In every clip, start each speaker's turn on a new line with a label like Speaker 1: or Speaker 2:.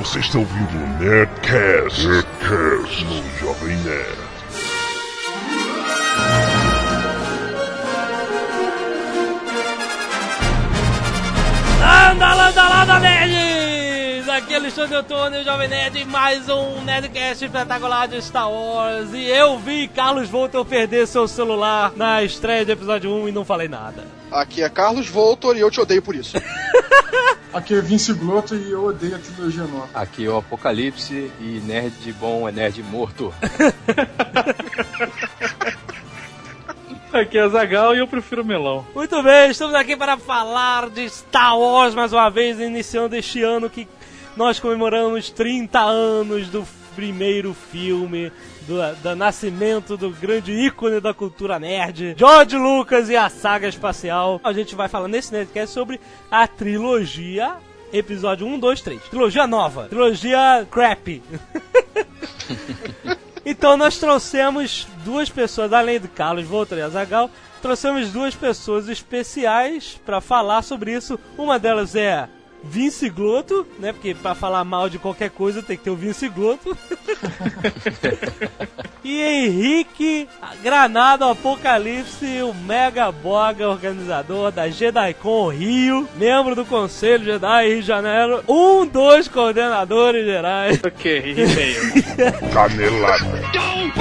Speaker 1: Você está ouvindo o Nerdcast, Nerdcast no Jovem Nerd.
Speaker 2: Landa, landa, landa, nerds! Aqui é Alexandre Antônio, Jovem Nerd, e mais um Nerdcast espetacular de Star Wars. E eu vi Carlos Voltor perder seu celular na estreia de episódio 1 e não falei nada.
Speaker 3: Aqui é Carlos Voltor e eu te odeio por isso.
Speaker 4: Aqui é Vince Glotto e eu odeio a trilogia nova.
Speaker 5: Aqui é o Apocalipse e nerd bom é nerd morto.
Speaker 6: Aqui é Zagal e eu prefiro melão.
Speaker 2: Muito bem, estamos aqui para falar de Star Wars mais uma vez, iniciando este ano que nós comemoramos 30 anos do primeiro filme, do, do nascimento do grande ícone da cultura nerd, George Lucas e a saga espacial. A gente vai falar nesse Nerdcast sobre a trilogia Episódio 1, 2, 3. Trilogia nova. Trilogia crap. Então nós trouxemos duas pessoas, além do Carlos Voltor e Azagal, trouxemos duas pessoas especiais para falar sobre isso. Uma delas é Vince Glotto, né? Porque para falar mal de qualquer coisa tem que ter o Vince Glotto. e Henrique Granado Apocalipse, o Mega Boga, organizador da JediCon Rio, membro do Conselho Jedi Rio de Janeiro, um dos coordenadores gerais.
Speaker 6: Ok, e-mail.
Speaker 1: Canelada.
Speaker 2: Muito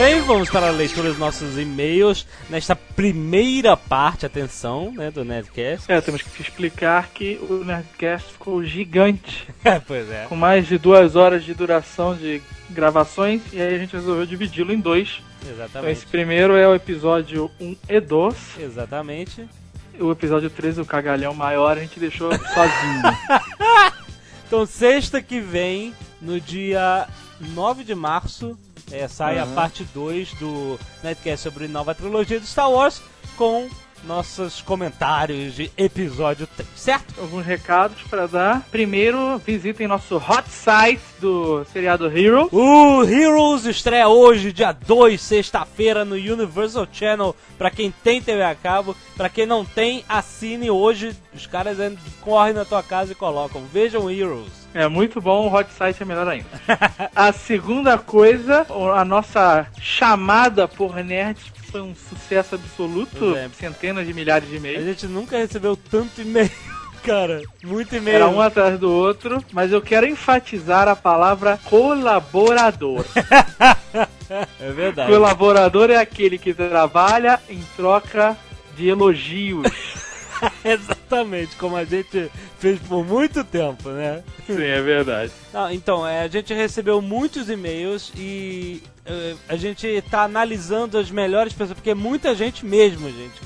Speaker 2: bem, vamos para a leitura dos nossos e-mails nesta primeira parte, atenção, né, do Nerdcast.
Speaker 6: É, temos que explicar que o Nerdcast ficou gigante,
Speaker 2: pois é.
Speaker 6: com mais de duas horas de duração de gravações, e aí a gente resolveu dividi-lo em dois. Então
Speaker 2: Exatamente.
Speaker 6: esse primeiro é o episódio 1 e 2,
Speaker 2: Exatamente.
Speaker 6: o episódio 3, o cagalhão maior, a gente deixou sozinho.
Speaker 2: Então, sexta que vem, no dia 9 de março, é, sai a parte 2 do Nerdcast sobre nova trilogia de Star Wars, com nossos comentários de episódio 3, certo?
Speaker 6: Alguns recados para dar. Primeiro, visitem nosso hot site do seriado Hero.
Speaker 2: O Heroes estreia hoje, dia 2, sexta-feira, no Universal Channel. Pra quem tem TV a cabo, pra quem não tem, assine hoje. Os caras correm na tua casa e colocam. Vejam Heroes.
Speaker 6: É muito bom, o hot site é melhor ainda. a segunda coisa, a nossa chamada por nerds foi um sucesso absoluto.
Speaker 2: É.
Speaker 6: Centenas de milhares de
Speaker 2: A
Speaker 6: e-mails.
Speaker 2: gente nunca recebeu tanto e-mail, cara. Muito e-mail.
Speaker 6: Era um atrás do outro, mas eu quero enfatizar a palavra colaborador.
Speaker 2: É verdade.
Speaker 6: colaborador é aquele que trabalha em troca de elogios.
Speaker 2: Exatamente, como a gente fez por muito tempo, né?
Speaker 6: Sim, é verdade.
Speaker 2: Não, então, é, a gente recebeu muitos e-mails e é, a gente tá analisando as melhores pessoas, porque muita gente mesmo, gente.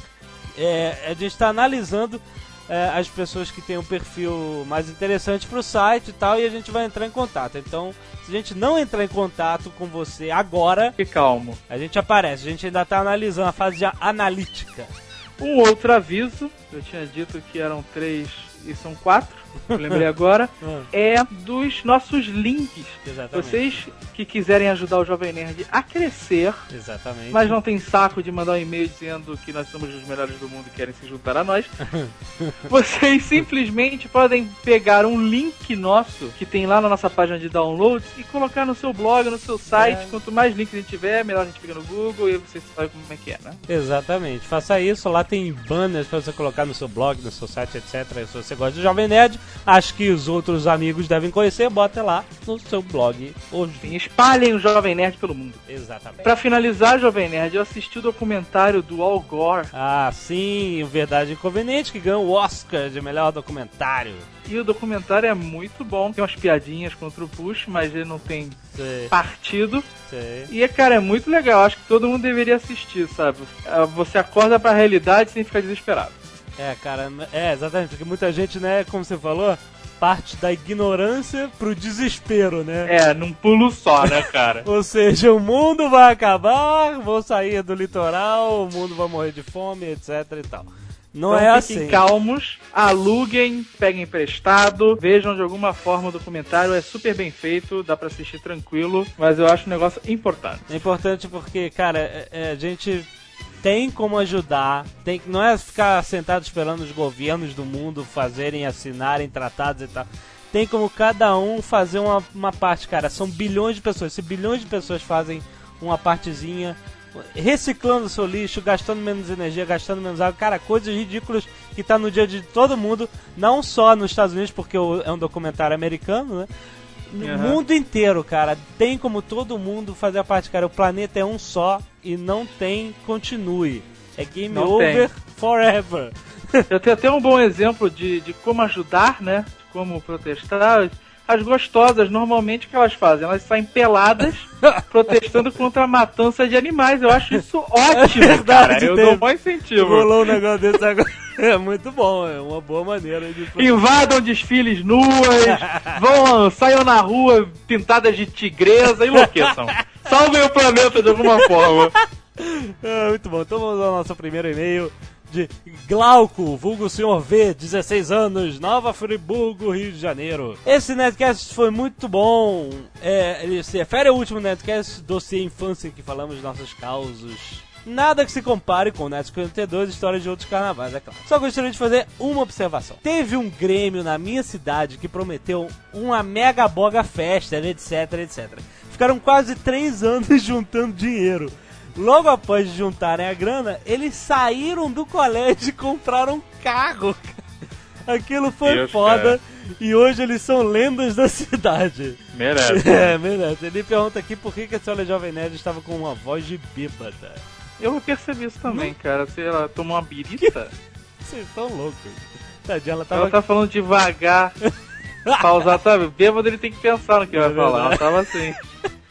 Speaker 2: É, a gente tá analisando é, as pessoas que têm um perfil mais interessante pro site e tal, e a gente vai entrar em contato. Então, se a gente não entrar em contato com você agora,
Speaker 6: Fique calmo.
Speaker 2: a gente aparece. A gente ainda tá analisando a fase de analítica.
Speaker 6: Um outro aviso, eu tinha dito que eram três e são quatro, eu lembrei agora,
Speaker 2: Ah,
Speaker 6: é dos nossos links.
Speaker 2: exatamente.
Speaker 6: Vocês que quiserem ajudar o Jovem Nerd a crescer,
Speaker 2: Exatamente.
Speaker 6: mas não tem saco de mandar um e-mail dizendo que nós somos os melhores do mundo e querem se juntar a nós, vocês simplesmente podem pegar um link nosso que tem lá na nossa página de downloads e colocar no seu blog, no seu site.
Speaker 2: É.
Speaker 6: Quanto mais links a gente tiver, melhor a gente fica no Google e você sabe como é que é, né?
Speaker 2: Exatamente. Faça isso. Lá tem banners pra você colocar no seu blog, no seu site, etc. Se você gosta do Jovem Nerd, acho que os outros amigos devem conhecer, bota lá no seu blog hoje.
Speaker 6: Enfim, espalhem o Jovem Nerd pelo mundo.
Speaker 2: Exatamente.
Speaker 6: Pra finalizar, Jovem Nerd, eu assisti o documentário do Al Gore
Speaker 2: Ah, sim, o Verdade Inconveniente, que ganhou o Oscar de melhor documentário.
Speaker 6: e o documentário é muito bom. Tem umas piadinhas contra o Push, mas ele não tem
Speaker 2: Sei,
Speaker 6: partido.
Speaker 2: sei.
Speaker 6: E, cara, é muito legal. Acho que todo mundo deveria assistir, sabe? Ah, Você acorda pra realidade sem ficar desesperado.
Speaker 2: É, cara, é, exatamente, porque muita gente, né, como você falou, parte da ignorância pro desespero, né?
Speaker 6: É, num pulo só, né, cara?
Speaker 2: Ou seja, o mundo vai acabar, vou sair do litoral, o mundo vai morrer de fome, etc e tal. Não
Speaker 6: então
Speaker 2: é
Speaker 6: fiquem
Speaker 2: assim.
Speaker 6: calmos, aluguem, peguem emprestado, vejam de alguma forma o documentário, é super bem feito, dá pra assistir tranquilo, mas eu acho um negócio importante.
Speaker 2: É importante porque, cara, é- é, a gente tem como ajudar, tem, não é ficar sentado esperando os governos do mundo fazerem, assinarem tratados e tal. Tem como cada um fazer uma, uma parte, cara. São bilhões de pessoas. Se bilhões de pessoas fazem uma partezinha, reciclando o seu lixo, gastando menos energia, gastando menos água, cara, coisas ridículas que tá no dia de todo mundo, não só nos Estados Unidos, porque é um documentário americano, né? No
Speaker 6: Aham.
Speaker 2: mundo inteiro, cara. Tem como todo mundo fazer a parte, cara. O planeta é um só e não tem continue. É game
Speaker 6: Não
Speaker 2: over forever.
Speaker 6: Eu tenho até um bom exemplo de, de como ajudar, né? De como protestar. As gostosas, normalmente, o que elas fazem? Elas saem peladas protestando contra a matança de animais. Eu acho isso ótimo,
Speaker 2: Verdade,
Speaker 6: cara. Eu
Speaker 2: teve.
Speaker 6: dou bom incentivo.
Speaker 2: Rolou um negócio desse agora. É muito bom, é uma boa maneira de.
Speaker 6: Invadam desfiles nuas, vão, saiam na rua pintadas de tigresa, enlouqueçam. Salvem o planeta de alguma forma.
Speaker 2: É, muito bom. Então vamos ao nosso primeiro e-mail de Glauco, vulgo Senhor V, 16 anos, Nova Friburgo, Rio de Janeiro. Esse Netcast foi muito bom. É, ele se refere ao último Netcast, dossiê infância, que falamos nossos causos. Nada que se compare com o Net 52 histórias de outros carnavais, é claro. Só gostaria de fazer uma observação. Teve um Grêmio na minha cidade que prometeu uma mega boga festa, etc, etc. Ficaram quase três anos juntando dinheiro. Logo após juntarem a grana, eles saíram do colégio e compraram um carro. Aquilo foi
Speaker 6: Deus,
Speaker 2: foda.
Speaker 6: cara.
Speaker 2: E hoje eles são lendas da cidade.
Speaker 6: Merece.
Speaker 2: É, merece. Ele pergunta aqui por que, que a senhora Jovem Nerd estava com uma voz de bêbada.
Speaker 6: Eu percebi isso também, cara. Se ela tomou uma birita,
Speaker 2: Vocês estão loucos. Tadinha, ela tava
Speaker 6: ela tá falando devagar, pausar, sabe? Bêbado ele tem que pensar no que
Speaker 2: É
Speaker 6: vai falar. Ela
Speaker 2: verdade.
Speaker 6: tava assim.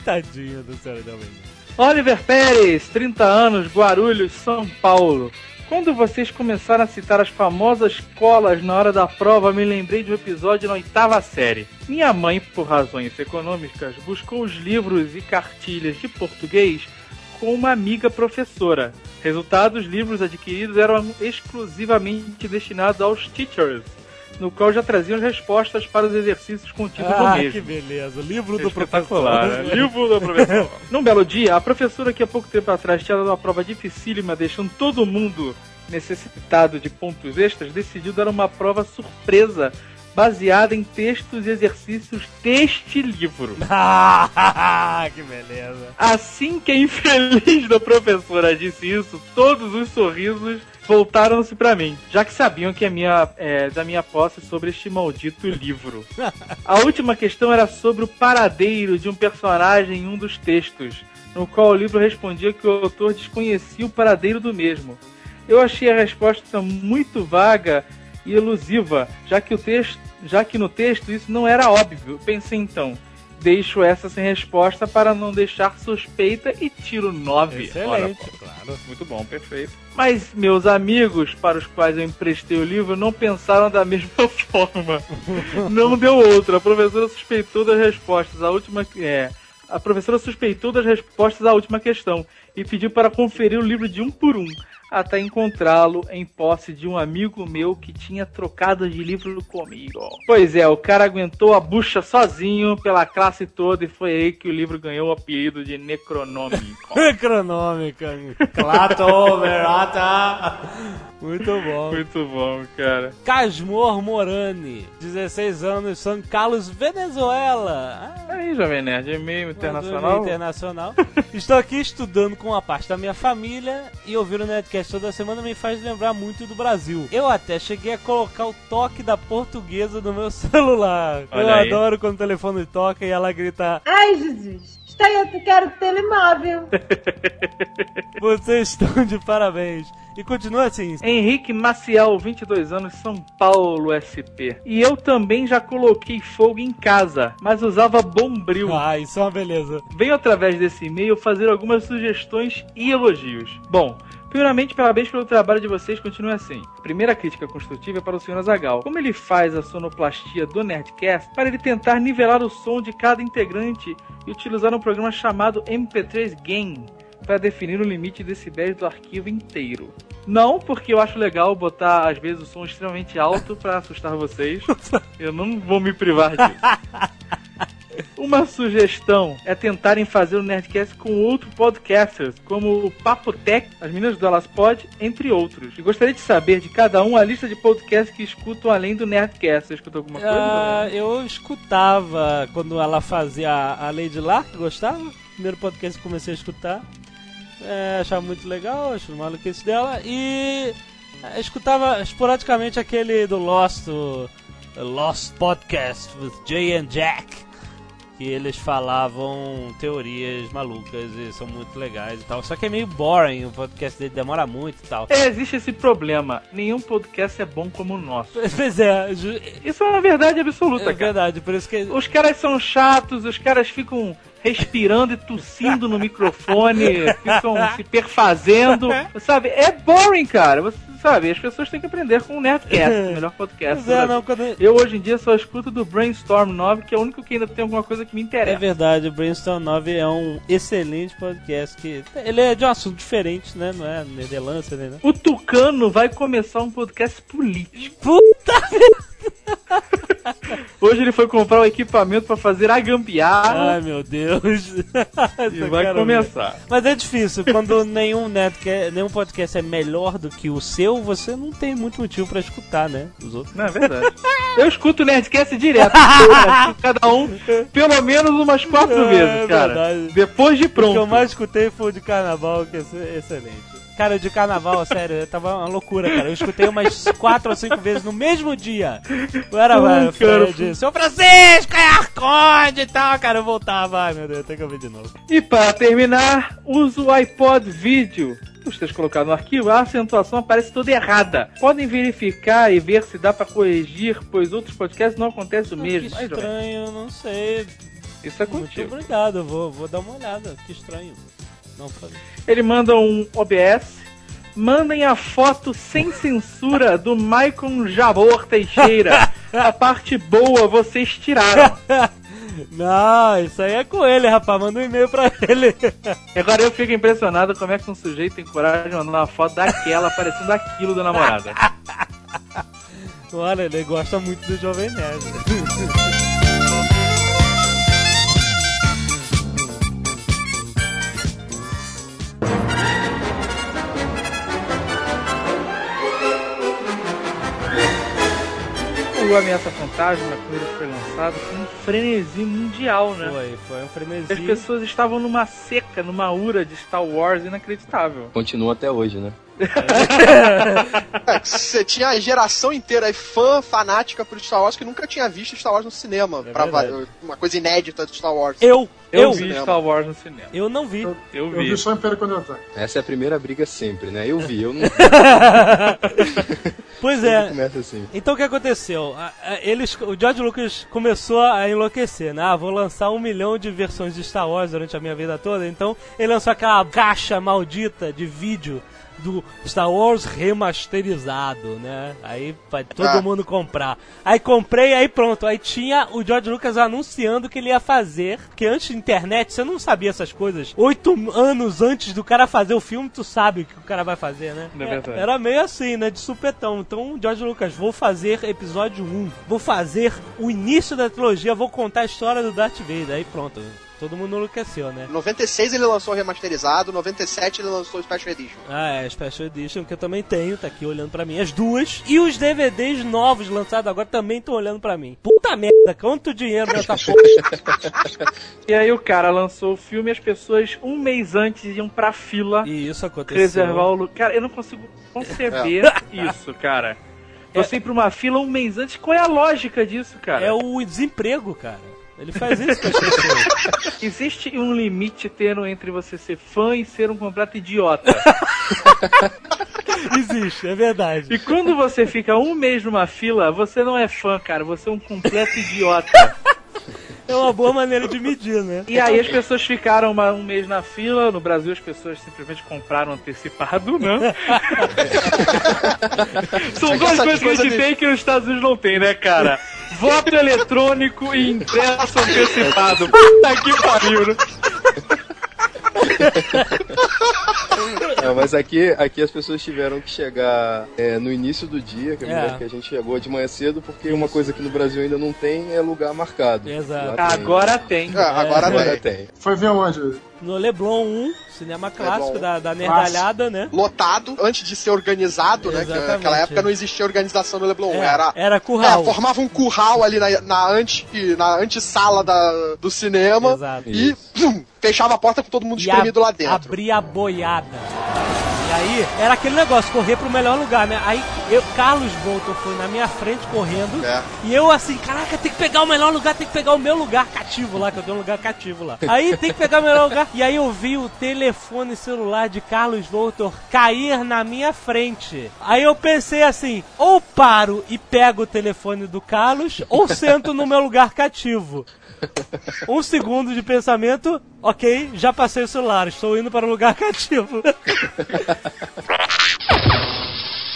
Speaker 2: tadinha da senhora Jovem Nerd.
Speaker 6: Oliver Pérez, 30 anos, Guarulhos, São Paulo. Quando vocês começaram a citar as famosas colas na hora da prova, me lembrei de um episódio na oitava série. Minha mãe, por razões econômicas, buscou os livros e cartilhas de português com uma amiga professora. Resultado, os livros adquiridos eram exclusivamente destinados aos teachers, no qual já traziam as respostas para os exercícios contidos no
Speaker 2: Ah,
Speaker 6: mesmo.
Speaker 2: que beleza. Livro do
Speaker 6: Espetacular,
Speaker 2: professor.
Speaker 6: né? Livro do professor. Num belo dia, a professora que há pouco tempo atrás tinha dado uma prova dificílima, deixando todo mundo necessitado de pontos extras, decidiu dar uma prova surpresa baseada em textos e exercícios deste livro.
Speaker 2: Ah, que beleza.
Speaker 6: Assim que a infeliz da professora disse isso, todos os sorrisos voltaram-se para mim, já que sabiam que a minha, é, da minha posse sobre este maldito livro. A última questão era sobre o paradeiro de um personagem em um dos textos, no qual o livro respondia que o autor desconhecia o paradeiro do mesmo. Eu achei a resposta muito vaga e elusiva, já que, o texto, já que no texto isso não era óbvio. Pensei então, deixo essa sem resposta para não deixar suspeita e tiro 9.
Speaker 2: Excelente, claro.
Speaker 6: Muito bom, perfeito. Mas meus amigos, para os quais eu emprestei o livro, não pensaram da mesma forma. não deu outra. A professora suspeitou das respostas. A última é, a professora suspeitou das respostas à última questão e pediu para conferir o livro de um por um, até encontrá-lo em posse de um amigo meu que tinha trocado de livro comigo. Pois é, o cara aguentou a bucha sozinho pela classe toda e foi aí que o livro ganhou o apelido de Necronômico.
Speaker 2: Cronômica. Clatoverata. Muito bom.
Speaker 6: Muito bom, cara.
Speaker 2: Casmor Morani, 16 anos, São Carlos, Venezuela. Ah,
Speaker 6: Aí, Jovem Nerd, e-mail internacional.
Speaker 2: Internacional. Estou aqui estudando com uma parte da minha família e ouvir o Toda semana me faz lembrar muito do Brasil. Eu até cheguei a colocar o toque da portuguesa no meu celular.
Speaker 6: Olha
Speaker 2: eu
Speaker 6: aí.
Speaker 2: adoro quando o telefone toca e ela grita:
Speaker 7: Ai, Jesus, está aí, eu quero telemóvel.
Speaker 2: Vocês estão de parabéns. E continua assim.
Speaker 6: Henrique Maciel, 22 anos, São Paulo, SP. E eu também já coloquei fogo em casa, mas usava bombril.
Speaker 2: Ah, isso é uma beleza.
Speaker 6: Venho através desse e-mail fazer algumas sugestões e elogios. Bom, primeiramente, parabéns pelo trabalho de vocês, continue assim. Primeira crítica construtiva é para o Sr. Azagal. Como ele faz a sonoplastia do Nerdcast para ele tentar nivelar o som de cada integrante e utilizar um programa chamado MP3 Gain para definir o limite de decibéis do arquivo inteiro. Não, porque eu acho legal botar, às vezes, o som extremamente alto pra assustar vocês. Eu não vou me privar disso. Uma sugestão é tentarem fazer o Nerdcast com outros podcasters, como o Papotec, as meninas do Elas Pod, entre outros. E gostaria de saber de cada um a lista de podcasts que escutam além do Nerdcast. Você escutou alguma coisa?
Speaker 2: Ah, eu escutava quando ela fazia a Lady Lark, gostava. Primeiro podcast que comecei a escutar. É, achava muito legal, acho maluquice dela. E é, escutava esporadicamente aquele do Lost, o Lost Podcast with Jay and Jack. Que eles falavam teorias malucas e são muito legais e tal. Só que é meio boring, o podcast dele demora muito e tal.
Speaker 6: É, existe esse problema. Nenhum podcast é bom como o nosso.
Speaker 2: Pois é, ju-
Speaker 6: Isso é uma verdade absoluta,
Speaker 2: é
Speaker 6: cara.
Speaker 2: verdade, por isso que.
Speaker 6: Os caras são chatos, os caras ficam respirando e tossindo no microfone, ficam se perfazendo, sabe? É boring, cara. Você sabe, as pessoas têm que aprender com o Nerdcast, o melhor podcast.
Speaker 2: É, não, quando.
Speaker 6: Eu hoje em dia só escuto do Brainstorm 9, que é o único que ainda tem alguma coisa que me
Speaker 2: É
Speaker 6: interessa.
Speaker 2: verdade, o Brainstorm 9 é um excelente podcast que ele é de um assunto diferente, né? Não é nerdelância, né?
Speaker 6: O Tucano vai começar um podcast político.
Speaker 2: Puta
Speaker 6: Hoje ele foi comprar o equipamento pra fazer a gambiarra
Speaker 2: Ai meu Deus.
Speaker 6: e vai começar.
Speaker 2: Mas é difícil, quando nenhum, netca- nenhum podcast é melhor do que o seu, você não tem muito motivo pra escutar, né? Os outros.
Speaker 6: Não é verdade. Eu escuto o Nerdcast direto. Cada um pelo menos umas quatro
Speaker 2: É
Speaker 6: vezes, cara.
Speaker 2: verdade.
Speaker 6: Depois de
Speaker 2: O que eu
Speaker 6: pronto.
Speaker 2: mais escutei foi o de carnaval, que é ex- excelente. Cara, de carnaval, sério, tava uma loucura, cara. Eu escutei umas quatro ou cinco vezes no mesmo dia. Eu era,
Speaker 6: Ai,
Speaker 2: vai, Fred, seu Francisco, é Arconde e tal, cara. Eu voltava, ai meu Deus, tem que ouvir de novo.
Speaker 6: E para terminar, usa o iPod Video. Os textos colocados no arquivo, a acentuação aparece toda errada. Podem verificar e ver se dá pra corrigir, pois outros podcasts não acontece o mesmo.
Speaker 2: Que estranho, não sei.
Speaker 6: Isso é
Speaker 2: Muito
Speaker 6: contigo.
Speaker 2: obrigado, eu vou, vou dar uma olhada. Que estranho. Não falei.
Speaker 6: Ele manda um OBS. Mandem a foto sem censura do Maicon Jabor Teixeira. A parte boa vocês tiraram.
Speaker 2: Não, isso aí é com ele, rapaz. Manda um e-mail pra ele.
Speaker 6: Agora eu fico impressionado como é que um sujeito tem coragem de mandar uma foto daquela parecendo aquilo da namorada.
Speaker 2: Olha, ele gosta muito do Jovem Nerd.
Speaker 6: O Ameaça Fantasma, quando ele foi lançado, foi um frenesi mundial, né?
Speaker 2: Foi, foi um
Speaker 6: As
Speaker 2: frenesi.
Speaker 6: pessoas estavam numa seca, numa ura de Star Wars inacreditável.
Speaker 5: Continua até hoje, né?
Speaker 3: É, Você tinha a geração inteira aí, fã fanática por Star Wars que nunca tinha visto Star Wars no cinema.
Speaker 2: É
Speaker 3: uma coisa inédita de Star Wars.
Speaker 2: Eu,
Speaker 6: Eu,
Speaker 2: eu,
Speaker 6: vi
Speaker 3: cinema.
Speaker 6: Star Wars no cinema.
Speaker 2: eu não vi.
Speaker 6: Eu
Speaker 4: Eu
Speaker 6: vi.
Speaker 4: vi só o Império Contra-Ataque.
Speaker 5: Essa é a primeira briga sempre, né? Eu vi, eu não vi.
Speaker 2: Pois é.
Speaker 5: Começa assim.
Speaker 2: Então o que aconteceu? Eles, o George Lucas começou a enlouquecer, né? Ah, vou lançar um milhão de versões de Star Wars durante a minha vida toda. Então ele lançou aquela caixa maldita de vídeo do Star Wars remasterizado, né? Aí vai todo
Speaker 3: Ah.
Speaker 2: mundo comprar. Aí comprei, aí pronto. Aí tinha o George Lucas anunciando que ele ia fazer. Porque antes da internet você não sabia essas coisas. Oito anos antes do cara fazer o filme, tu sabe o que o cara vai fazer, né?
Speaker 6: É.
Speaker 2: Era meio assim, né? De supetão. Então, George Lucas, vou fazer episódio 1. Vou fazer o início da trilogia, vou contar a história do Darth Vader. Aí pronto. Todo mundo enlouqueceu, né?
Speaker 3: Em 96 ele lançou o remasterizado, em 97 ele lançou o Special Edition.
Speaker 2: Ah, é, Special Edition que eu também tenho, tá aqui olhando pra mim. As duas. E os DVDs novos lançados agora também estão olhando pra mim. Puta merda, quanto dinheiro nessa porra.
Speaker 6: E aí o cara lançou o filme e as pessoas um mês antes iam pra fila
Speaker 2: E isso aconteceu.
Speaker 6: reservar o lugar. Cara, eu não consigo conceber isso, cara. Você ir pra uma fila um mês antes, qual é a lógica disso, cara?
Speaker 2: É o desemprego, cara. Ele faz isso com as pessoas.
Speaker 6: Existe um limite tendo entre você ser fã e ser um completo idiota.
Speaker 2: Existe, é verdade.
Speaker 6: E quando você fica um mês numa fila, você não é fã, cara, você é um completo idiota.
Speaker 2: É uma boa maneira de medir, né?
Speaker 6: E aí as pessoas ficaram uma- um mês na fila, no Brasil as pessoas simplesmente compraram antecipado, né? São duas coisas que a gente tem que nos Estados Unidos não tem, né, cara? Voto eletrônico e ingresso antecipado. Puta que pariu, né?
Speaker 5: Não, mas aqui, aqui as pessoas tiveram que chegar é, no início do dia, que,
Speaker 2: É.
Speaker 5: que a gente chegou de manhã cedo, porque uma coisa que no Brasil ainda não tem é lugar marcado.
Speaker 2: Exato.
Speaker 5: Tem.
Speaker 6: Agora tem.
Speaker 3: É, agora
Speaker 5: Agora
Speaker 3: tem.
Speaker 5: tem.
Speaker 4: Foi ver onde?
Speaker 2: No Leblon 1, cinema clássico
Speaker 3: Leblon.
Speaker 2: da, da nerdalhada, né?
Speaker 3: Lotado, antes de ser organizado, né? Que
Speaker 2: Exatamente.
Speaker 3: naquela época não existia organização no Leblon.
Speaker 2: É,
Speaker 3: era,
Speaker 2: era curral.
Speaker 3: É, formava um curral ali na, na, anti, na antessala da, do cinema
Speaker 2: Exato.
Speaker 3: e pum, fechava a porta com todo mundo espremido lá dentro.
Speaker 2: Abria a boiada. Aí, era aquele negócio, correr pro melhor lugar, né? Aí, eu, Carlos Bolton foi na minha frente correndo.
Speaker 3: É.
Speaker 2: E eu assim, caraca, tem que pegar o melhor lugar, tem que pegar o meu lugar cativo lá, que eu tenho um lugar cativo lá. Aí tem que pegar o melhor lugar. E aí eu vi o telefone celular de Carlos Voltor cair na minha frente. Aí eu pensei assim, ou paro e pego o telefone do Carlos, ou sento no meu lugar cativo. Um segundo de pensamento, ok, já passei o celular, estou indo para o lugar cativo.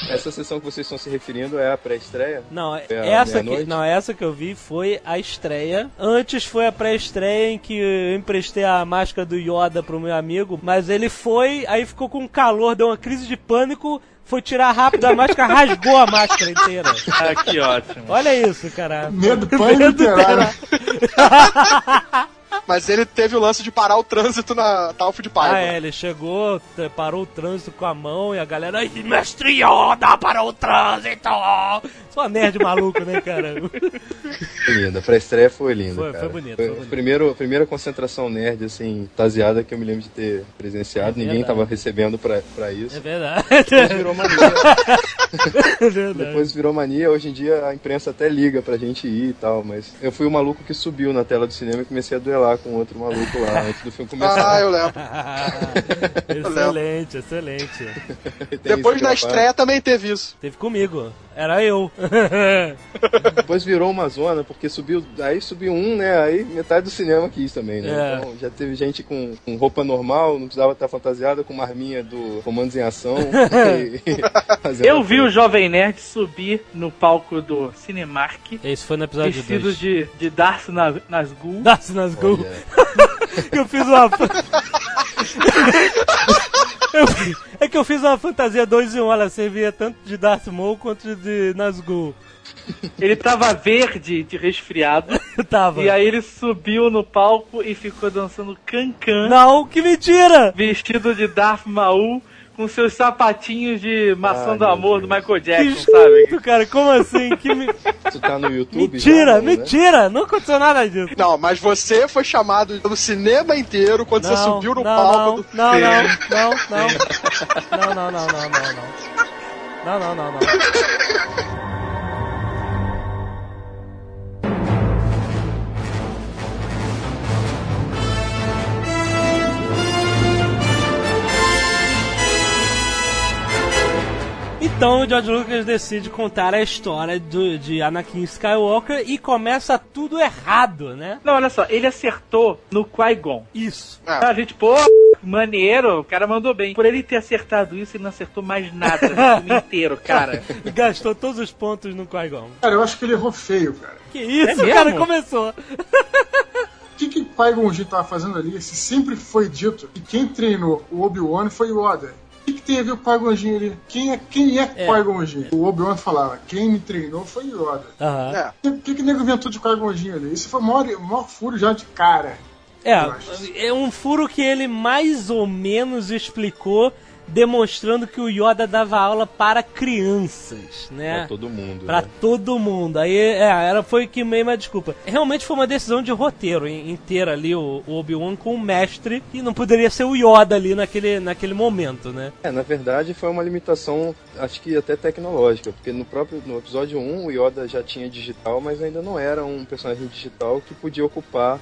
Speaker 5: Essa sessão que vocês estão se referindo é a pré-estreia?
Speaker 2: Não,
Speaker 5: É a
Speaker 2: essa que, não, essa que eu vi foi a estreia. Antes foi a pré-estreia em que eu emprestei a máscara do Yoda pro meu amigo, mas ele foi, aí ficou com calor, deu uma crise de pânico, foi tirar rápido a máscara, rasgou a máscara inteira.
Speaker 6: Ah, que ótimo.
Speaker 2: Olha isso, cara.
Speaker 4: Medo, pânico literário.
Speaker 3: Mas ele teve o lance de parar o trânsito na Tauf de Paiva.
Speaker 2: Ah, é, ele chegou, parou o trânsito com a mão e a galera, "Ai, mestre Yoda, parou o trânsito! Só uma nerd maluco, né, cara?
Speaker 5: Foi linda, a pré-estreia foi linda,
Speaker 2: Foi-
Speaker 5: cara.
Speaker 2: foi bonito, foi bonito.
Speaker 5: a primeiro, primeira concentração nerd, assim, taseada que eu me lembro de ter presenciado.
Speaker 2: É
Speaker 5: Ninguém tava recebendo pra, pra isso.
Speaker 2: É verdade.
Speaker 5: Depois virou mania.
Speaker 2: É verdade.
Speaker 5: Depois virou mania. Hoje em dia a imprensa até liga pra gente ir e tal, mas eu fui o maluco que subiu na tela do cinema e comecei a duelar com outro maluco lá antes do filme começar.
Speaker 3: Ah, eu lembro.
Speaker 2: excelente, excelente.
Speaker 5: Tem
Speaker 3: Depois
Speaker 5: gravado.
Speaker 3: estreia também teve isso.
Speaker 2: Teve comigo. Era eu.
Speaker 5: Depois virou uma zona, porque subiu. Aí subiu um, né? Aí metade do cinema quis também, né?
Speaker 2: É.
Speaker 5: Então já teve gente com, com roupa normal, não precisava estar fantasiada, com uma arminha do Comandos em Ação. e-
Speaker 6: Eu vi o
Speaker 5: assim.
Speaker 6: Jovem Nerd subir no palco do Cinemark,
Speaker 2: Esse foi no episódio
Speaker 6: vestido
Speaker 2: 2.
Speaker 6: de, de Darcy na, Nazgul.
Speaker 2: Darcy Nazgul.
Speaker 5: Olha,
Speaker 2: Eu fiz uma. Eu é que eu fiz uma fantasia 2 em 1. Ela servia tanto de Darth Maul quanto de Nazgul.
Speaker 6: Ele tava verde de resfriado.
Speaker 2: Tava.
Speaker 6: E aí ele subiu no palco e ficou dançando cancan,
Speaker 2: Não, que mentira!
Speaker 6: vestido de Darth Maul, com seus sapatinhos de maçã
Speaker 5: Ai,
Speaker 6: do amor do. Michael
Speaker 2: Que
Speaker 6: Jackson, sabe?
Speaker 2: escroto, cara. Como assim? Que me-
Speaker 5: Tu tá no YouTube? já,
Speaker 2: Mentira,
Speaker 5: não, né?
Speaker 2: mentira! Não aconteceu nada disso.
Speaker 3: Não, mas você foi chamado pelo cinema inteiro quando você
Speaker 2: Não,
Speaker 3: subiu no
Speaker 2: não,
Speaker 3: palco do.
Speaker 2: não, não, não, não, não, não, não, não, não, não, não, não, não, não, Então o George Lucas decide contar a história do, de Anakin Skywalker e começa tudo errado, né?
Speaker 6: Não, olha só, ele acertou no Qui-Gon.
Speaker 2: Isso.
Speaker 3: É.
Speaker 6: A gente, pô, maneiro, o cara mandou bem. Por ele ter acertado isso, ele não acertou mais nada no filme inteiro, cara.
Speaker 2: Gastou todos os pontos no Qui-Gon.
Speaker 4: Cara, eu acho que ele errou feio, cara.
Speaker 2: Que isso,
Speaker 6: É mesmo?
Speaker 2: cara, começou.
Speaker 4: O que que Qui-Gon Jinn tava fazendo ali? Se sempre foi dito que quem treinou o Obi-Wan foi o Yoda. O que, que tem a ver com o Qui-Gon ali? Quem é, quem é, Qui-Gon Jinn? O Obi-Wan falava, quem me treinou foi Yoda.
Speaker 2: Aham.
Speaker 3: É.
Speaker 4: O que, que nego inventou de Qui-Gon ali? Isso foi o maior, o maior furo já de cara.
Speaker 2: É, é um furo que ele mais ou menos explicou, demonstrando que o Yoda dava aula para crianças, né?
Speaker 5: Pra todo mundo.
Speaker 2: Pra
Speaker 5: né?
Speaker 2: todo mundo. Aí, é, era, foi que meio uma desculpa. Realmente foi uma decisão de roteiro in- inteira ali, o, o Obi-Wan com o mestre, e não poderia ser o Yoda ali naquele, naquele momento, né?
Speaker 5: É, na verdade foi uma limitação, acho que até tecnológica, porque no próprio no episódio 1 o Yoda já tinha digital, mas ainda não era um personagem digital que podia ocupar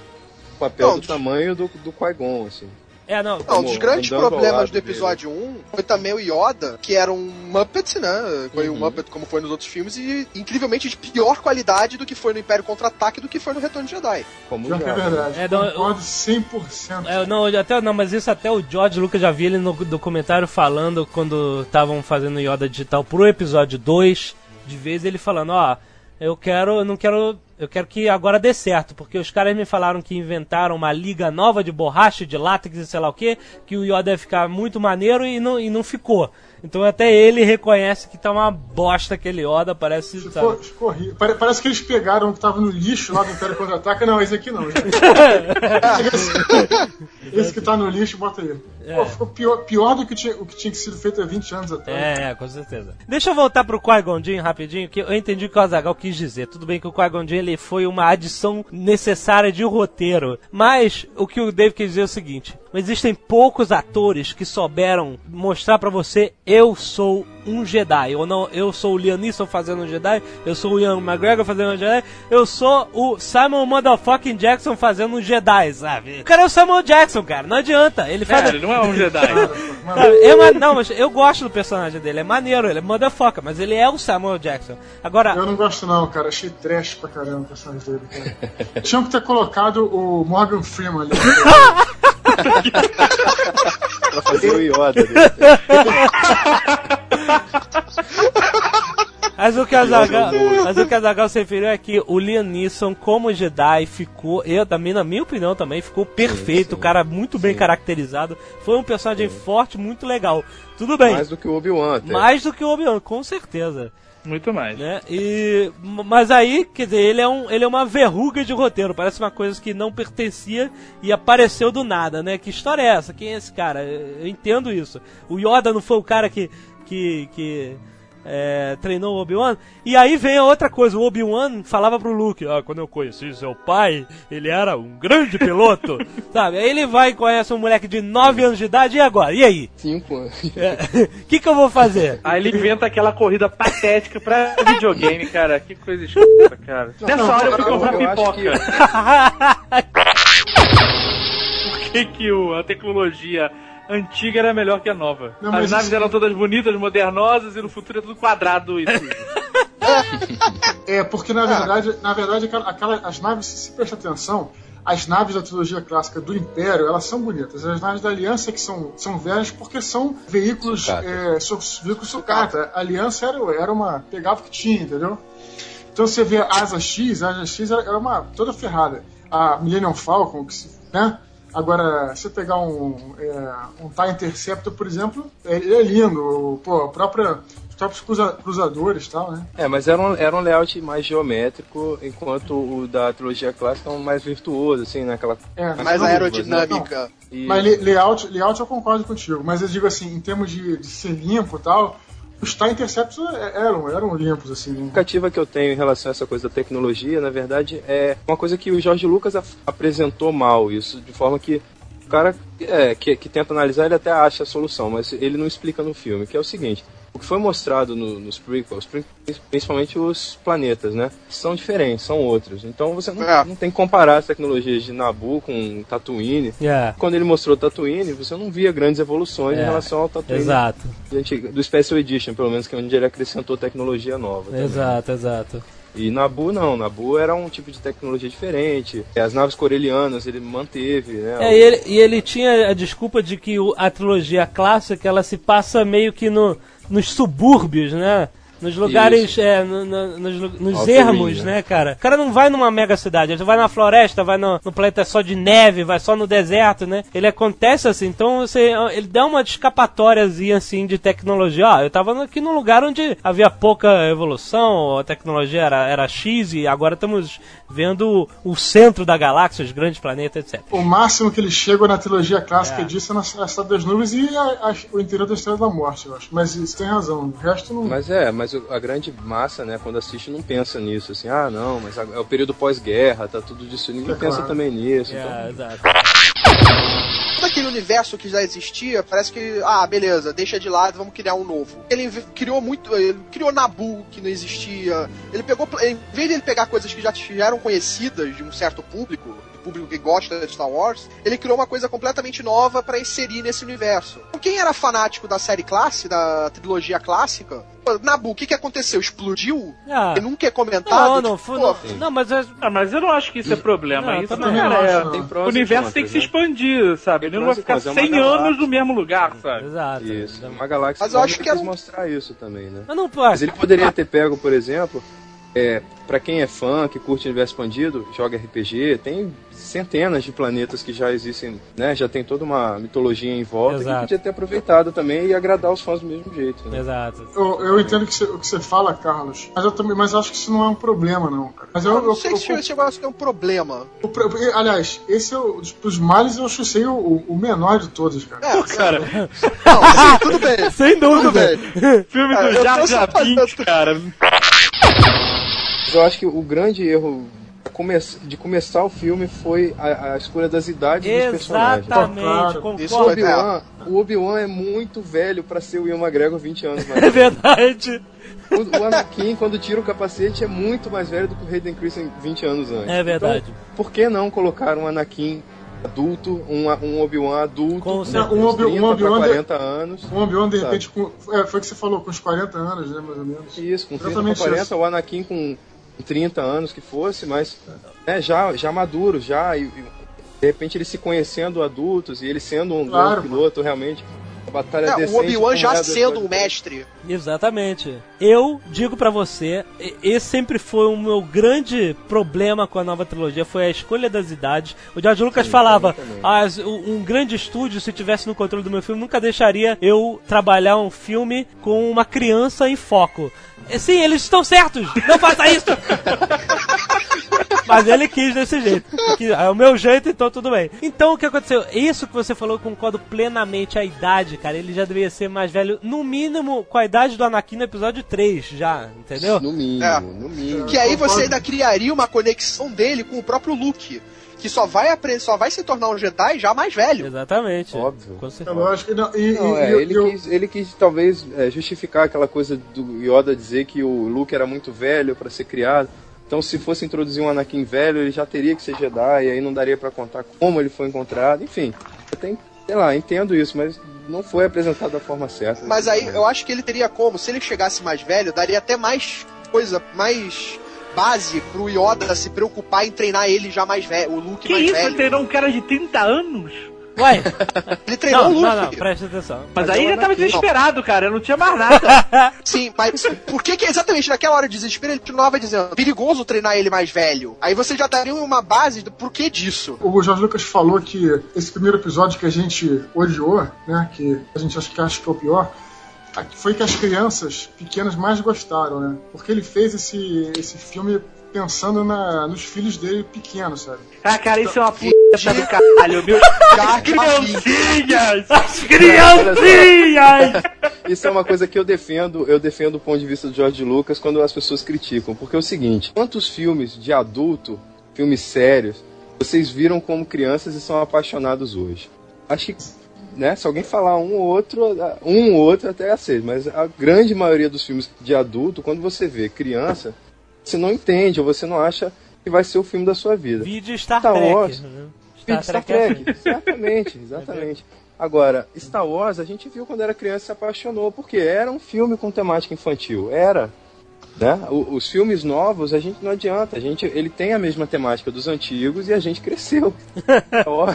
Speaker 5: o papel
Speaker 3: Não,
Speaker 5: do tamanho do, do Qui-Gon, assim.
Speaker 2: É, não.
Speaker 3: Não, um dos grandes problemas do episódio 1 foi também o Yoda, que era um Muppet, né? Foi um
Speaker 5: Uhum.
Speaker 3: Muppet como foi nos outros filmes, e incrivelmente de pior qualidade do que foi no Império Contra-Ataque do que foi no Retorno de Jedi.
Speaker 5: Como
Speaker 4: Já que é verdade.
Speaker 2: É, não,
Speaker 4: Concordo 100%.
Speaker 2: É, não, até, não, mas isso até o George Lucas já vi ele no documentário falando quando estavam fazendo Yoda digital pro episódio 2, de vez ele falando, ó, eu quero, eu não quero eu quero que agora dê certo, porque os caras me falaram que inventaram uma liga nova de borracha, de látex e sei lá o que, que o Yoda ia ficar muito maneiro e não, e não ficou. Então até ele reconhece que tá uma bosta aquele Yoda, parece.
Speaker 4: Ficou, ficou. Pare- Parece que eles pegaram o que tava no lixo lá do Império Contra-Ataca. Não, esse aqui não. esse, esse que tá no lixo, bota ele.
Speaker 2: É.
Speaker 4: Pô, ficou pior, pior do que tinha, o que tinha que sido feito há 20 anos atrás.
Speaker 2: É, com certeza. Deixa eu voltar pro Qui-Gon Jinn rapidinho, que eu entendi o que o Azagal quis dizer. Tudo bem que o Qui-Gon Jinn ele foi uma adição necessária de roteiro, mas o que o Dave quis dizer é o seguinte: existem poucos atores que souberam mostrar pra você eu sou um Jedi, ou não, eu sou o Liam Neeson fazendo um Jedi, eu sou o Ian McGregor fazendo um Jedi, eu sou o Simon Motherfucking Jackson fazendo um Jedi, sabe? O cara é o Samuel Jackson, cara, não adianta. Ele faz
Speaker 6: É, ele não é um Jedi.
Speaker 2: Sabe, é não, mas eu gosto do personagem dele, é maneiro, ele é motherfucker, mas ele é o Samuel Jackson. Agora,
Speaker 4: Eu não gosto não, cara. Achei trash pra caramba o personagem dele, cara. Tinham que ter colocado o Morgan Freeman ali.
Speaker 5: Pra fazer o Yoda. Né?
Speaker 2: mas o que a Zagal, mas o que a Zagal se referiu é que o Liam Neeson como Jedi ficou, eu também, na minha opinião também, ficou perfeito, o cara muito bem caracterizado, foi um personagem forte, muito legal. Tudo bem,
Speaker 5: Mais do que o Obi-Wan até.
Speaker 2: mais do que o Obi-Wan, com certeza.
Speaker 6: Muito mais.
Speaker 2: né? E mas aí, quer dizer, ele é um ele é uma verruga de roteiro, parece uma coisa que não pertencia e apareceu do nada, né? Que história é essa? Quem é esse cara? Eu entendo isso. O Yoda não foi o cara que que, que é, treinou o Obi-Wan. E aí vem a outra coisa, o Obi-Wan falava pro Luke, ah, quando eu conheci seu pai, ele era um grande piloto, sabe? Aí ele vai e conhece um moleque de 9 anos de idade, e agora? E aí?
Speaker 5: Cinco anos.
Speaker 2: O que que eu vou fazer?
Speaker 6: Aí ele inventa aquela corrida patética pra videogame, cara. Que coisa escrota, cara. Nessa hora eu fui comprar pipoca.
Speaker 5: que-
Speaker 6: Por que, que o- a tecnologia antiga era melhor que a nova?
Speaker 4: Não,
Speaker 6: As naves
Speaker 4: isso-
Speaker 6: eram todas bonitas, modernosas, e no futuro é tudo quadrado e sujo.
Speaker 4: É, porque na verdade, na verdade aquela, aquela- as naves, se prestar atenção, as naves da trilogia clássica do Império, elas são bonitas. As naves da Aliança que são, são velhas porque são veículos,
Speaker 5: Sucata.
Speaker 4: é, su- veículos sucata. A Aliança era, era uma. pegava o que tinha, entendeu? Então você vê a Asa X, a Asa X era, era uma toda ferrada. A Millennium Falcon, que se, né? Agora, se você pegar um, é, um TIE Interceptor, por exemplo, é- ele é lindo. O- Pô, a própria, os próprios cruza- cruzadores e tal, né?
Speaker 5: É, mas era um, era um layout mais geométrico, enquanto o da trilogia clássica é um mais virtuoso, assim, naquela.
Speaker 4: É,
Speaker 3: Mais aerodinâmica.
Speaker 5: E-
Speaker 4: Mas layout, layout eu concordo contigo, mas eu digo assim, em termos de, de ser limpo e tal, os TIE Interceptors é- eram, eram limpos, assim. né?
Speaker 5: justificativa que eu tenho em relação a essa coisa da tecnologia, na verdade, é uma coisa que o Jorge Lucas apresentou mal, isso de forma que o cara é, que, que tenta analisar, ele até acha a solução, mas ele não explica no filme, que é o seguinte, o que foi mostrado no- nos prequels, pri- principalmente os planetas, né, são diferentes, são outros, então você não,
Speaker 3: É.
Speaker 5: não tem que comparar as tecnologias de Nabu com Tatooine.
Speaker 2: É,
Speaker 5: Quando ele mostrou Tatooine, você não via grandes evoluções
Speaker 2: É,
Speaker 5: em relação ao Tatooine
Speaker 2: exato,
Speaker 5: antigo, do Special Edition, pelo menos, que é onde ele acrescentou tecnologia nova. também.
Speaker 2: exato, exato.
Speaker 5: E Nabu não, Nabu era um tipo de tecnologia diferente. As naves corelianas ele manteve, né?
Speaker 2: É, e ele, e ele tinha a desculpa de que a trilogia clássica ela se passa meio que no, nos subúrbios, né? Nos lugares, é, no- no- nos, nos ermos, né, cara? O cara não vai numa mega cidade, ele vai na floresta, vai no, no planeta só de neve, vai só no deserto, né? Ele acontece assim, então você, ele dá uma escapatóriazinha assim de tecnologia. Ó, eu tava aqui num lugar onde havia pouca evolução, a tecnologia era, era X e agora estamos vendo o, centro da galáxia, os grandes planetas, etc.
Speaker 4: O máximo que eles chegam na trilogia clássica
Speaker 2: É.
Speaker 4: disso é na Cidade das Nuvens e a- a- o interior da Estrela da Morte, eu acho. Mas isso tem razão, o resto não.
Speaker 5: Mas é, mas a grande massa, né, quando assiste, não pensa nisso, assim, ah, não, mas é o período pós-guerra, tá tudo disso. Ninguém pensa também nisso.
Speaker 2: É,
Speaker 5: então-
Speaker 2: exato.
Speaker 3: Todo aquele universo que já existia, parece que, ah, beleza, deixa de lado, vamos criar um novo. Ele criou muito, ele criou Nabu, que não existia. Ele pegou, em vez de ele pegar coisas que já, eram conhecidas de um certo público, do público que gosta de Star Wars, ele criou uma coisa completamente nova pra inserir nesse universo. Quem era fanático da série clássica, da trilogia clássica, Nabu, o que que aconteceu? Explodiu?
Speaker 2: Ah.
Speaker 3: E nunca é comentado?
Speaker 2: Não, não,
Speaker 3: Tipo, pô,
Speaker 2: não, não, mas é-
Speaker 6: Ah, mas eu não acho que isso é problema.
Speaker 2: Não,
Speaker 6: isso,
Speaker 2: também
Speaker 4: não
Speaker 6: é-
Speaker 4: não.
Speaker 5: Tem
Speaker 6: O universo tem que se
Speaker 5: né?
Speaker 6: expandir, sabe? Ele não vai ficar
Speaker 5: contras, é uma
Speaker 6: 100
Speaker 5: galáxia.
Speaker 6: anos no mesmo lugar, sabe?
Speaker 2: exato.
Speaker 5: Isso, é uma galáxia
Speaker 3: Mas eu acho que
Speaker 5: quis
Speaker 3: um-
Speaker 5: mostrar isso também, né?
Speaker 2: Mas não, pô,
Speaker 5: Mas ele poderia ter pego, por exemplo, é, para quem é fã, que curte o universo expandido, joga RPG, tem centenas de planetas que já existem, né? Já tem toda uma mitologia em volta
Speaker 2: Exato.
Speaker 5: que podia ter aproveitado também e agradar os fãs do mesmo jeito. Né?
Speaker 2: Exato.
Speaker 4: Eu, eu entendo o que você- o que você fala, Carlos, mas eu também, mas eu acho que isso não é um problema, não, cara. Mas eu,
Speaker 3: Eu
Speaker 4: eu,
Speaker 3: não sei
Speaker 4: eu-
Speaker 3: se esse negócio é um problema.
Speaker 4: o aliás, esse é o, dos males eu achei o, o menor de todos, cara.
Speaker 3: É,
Speaker 6: Cara,
Speaker 3: não, assim, tudo bem.
Speaker 2: Sem
Speaker 3: Tudo
Speaker 2: dúvida.
Speaker 3: bem.
Speaker 6: filme do
Speaker 3: eu
Speaker 6: Jar Jar Binks, cara.
Speaker 5: Eu acho que o grande erro de começar o filme foi a, a escolha das idades dos personagens.
Speaker 2: Exatamente,
Speaker 4: Claro.
Speaker 3: Isso
Speaker 5: O
Speaker 2: concordo.
Speaker 5: Obi-Wan o Obi-Wan é muito velho pra ser o Ian McGregor 20 anos mais
Speaker 2: É verdade.
Speaker 5: O, o Anakin, quando tira o capacete, é muito mais velho do que o Hayden Christensen 20 anos antes.
Speaker 2: É verdade.
Speaker 5: Então, por que não colocar um Anakin adulto, um, um Obi-Wan adulto,
Speaker 2: Com certeza.
Speaker 4: Um Obi- um
Speaker 5: 30 pra
Speaker 4: Obi-Wan de-
Speaker 5: 40 anos?
Speaker 4: Um Obi-Wan, de
Speaker 5: Sabe.
Speaker 4: repente, com, é, foi o que você falou, com uns 40 anos, né, mais ou menos.
Speaker 5: Isso, com 30
Speaker 4: Exatamente
Speaker 5: pra 40,
Speaker 4: isso.
Speaker 5: o Anakin com 30 anos que fosse, mas né, já, já maduro, já, e, e, de repente ele se conhecendo adultos e ele sendo um
Speaker 4: Claro,
Speaker 5: grande piloto realmente. Batalha
Speaker 3: É,
Speaker 5: decente.
Speaker 3: o Obi-Wan já sendo um mestre.
Speaker 2: Exatamente. Eu digo pra você, e- esse sempre foi o meu grande problema com a nova trilogia, foi a escolha das idades. O George Lucas falava,
Speaker 5: também.
Speaker 2: "Ah, um grande estúdio, se tivesse no controle do meu filme, nunca deixaria eu trabalhar um filme com uma criança em foco. E, Sim, eles estão certos, não faça isso! Mas ele quis desse jeito. Que é o meu jeito, então tudo bem. Então o que aconteceu? Isso que você falou, eu concordo plenamente. A idade, cara, ele já deveria ser mais velho, no mínimo com a idade do Anakin no episódio 3, já, entendeu?
Speaker 5: No mínimo,
Speaker 3: É.
Speaker 5: no mínimo.
Speaker 3: Que aí você ainda criaria uma conexão dele com o próprio Luke. Que só vai, apre- só vai se tornar um Jedi já mais velho.
Speaker 2: Exatamente.
Speaker 5: Óbvio.
Speaker 2: Com
Speaker 4: É
Speaker 2: certeza.
Speaker 4: lógico. E, não, e,
Speaker 5: Não,
Speaker 4: e-
Speaker 5: é,
Speaker 4: e-
Speaker 5: ele,
Speaker 4: eu-
Speaker 5: quis, ele quis talvez é, justificar aquela coisa do Yoda dizer que o Luke era muito velho pra ser criado. Então, se fosse introduzir um Anakin velho, ele já teria que ser Jedi, e aí não daria pra contar como ele foi encontrado. Enfim, eu tenho, sei lá, entendo isso, mas não foi apresentado da forma certa.
Speaker 3: Mas aí eu acho que ele teria como, se ele chegasse mais velho, daria até mais coisa, mais base pro Yoda se preocupar em treinar ele já mais velho, o Luke
Speaker 6: Que
Speaker 3: mais
Speaker 6: isso?
Speaker 3: velho.
Speaker 6: Ele treinou um cara de 30 anos?
Speaker 2: Ué,
Speaker 3: Ele treinou
Speaker 2: não,
Speaker 3: o Luke.
Speaker 2: não, não, presta atenção.
Speaker 6: Mas,
Speaker 3: Mas
Speaker 6: aí ele tava desesperado, cara. Não tinha mais nada.
Speaker 3: Sim, mas por que, que exatamente naquela hora de desespero ele continuava dizendo perigoso treinar ele mais velho? Aí você já daria uma base do porquê disso.
Speaker 4: O Jorge Lucas falou que esse primeiro episódio que a gente odiou, né, que a gente acha que acha que é o pior, foi que as crianças pequenas mais gostaram, né? Porque ele fez esse, esse filme pensando na, nos filhos dele pequenos, sabe?
Speaker 6: ah, cara, isso é uma puta do caralho, meu.
Speaker 3: Já,
Speaker 6: Criancinhas!
Speaker 2: As criancinhas!
Speaker 5: Isso é uma coisa que eu defendo, eu defendo do ponto de vista do George Lucas quando as pessoas criticam, porque é o seguinte, quantos filmes de adulto, filmes sérios, vocês viram como crianças e são apaixonados hoje? Acho que, né, se alguém falar um ou outro, um ou outro até aceito, mas a grande maioria dos filmes de adulto, quando você vê criança, você não entende ou você não acha que vai ser o filme da sua vida.
Speaker 2: Vídeo Star
Speaker 5: Star
Speaker 2: Trek.
Speaker 5: Wars.
Speaker 2: né?
Speaker 5: De Star Trek, exatamente, exatamente. Agora, Star Wars a gente viu quando era criança e se apaixonou, porque era um filme com temática infantil, era. Né? O- os filmes novos a gente não adianta, a gente, ele tem a mesma temática dos antigos e a gente cresceu. Ó,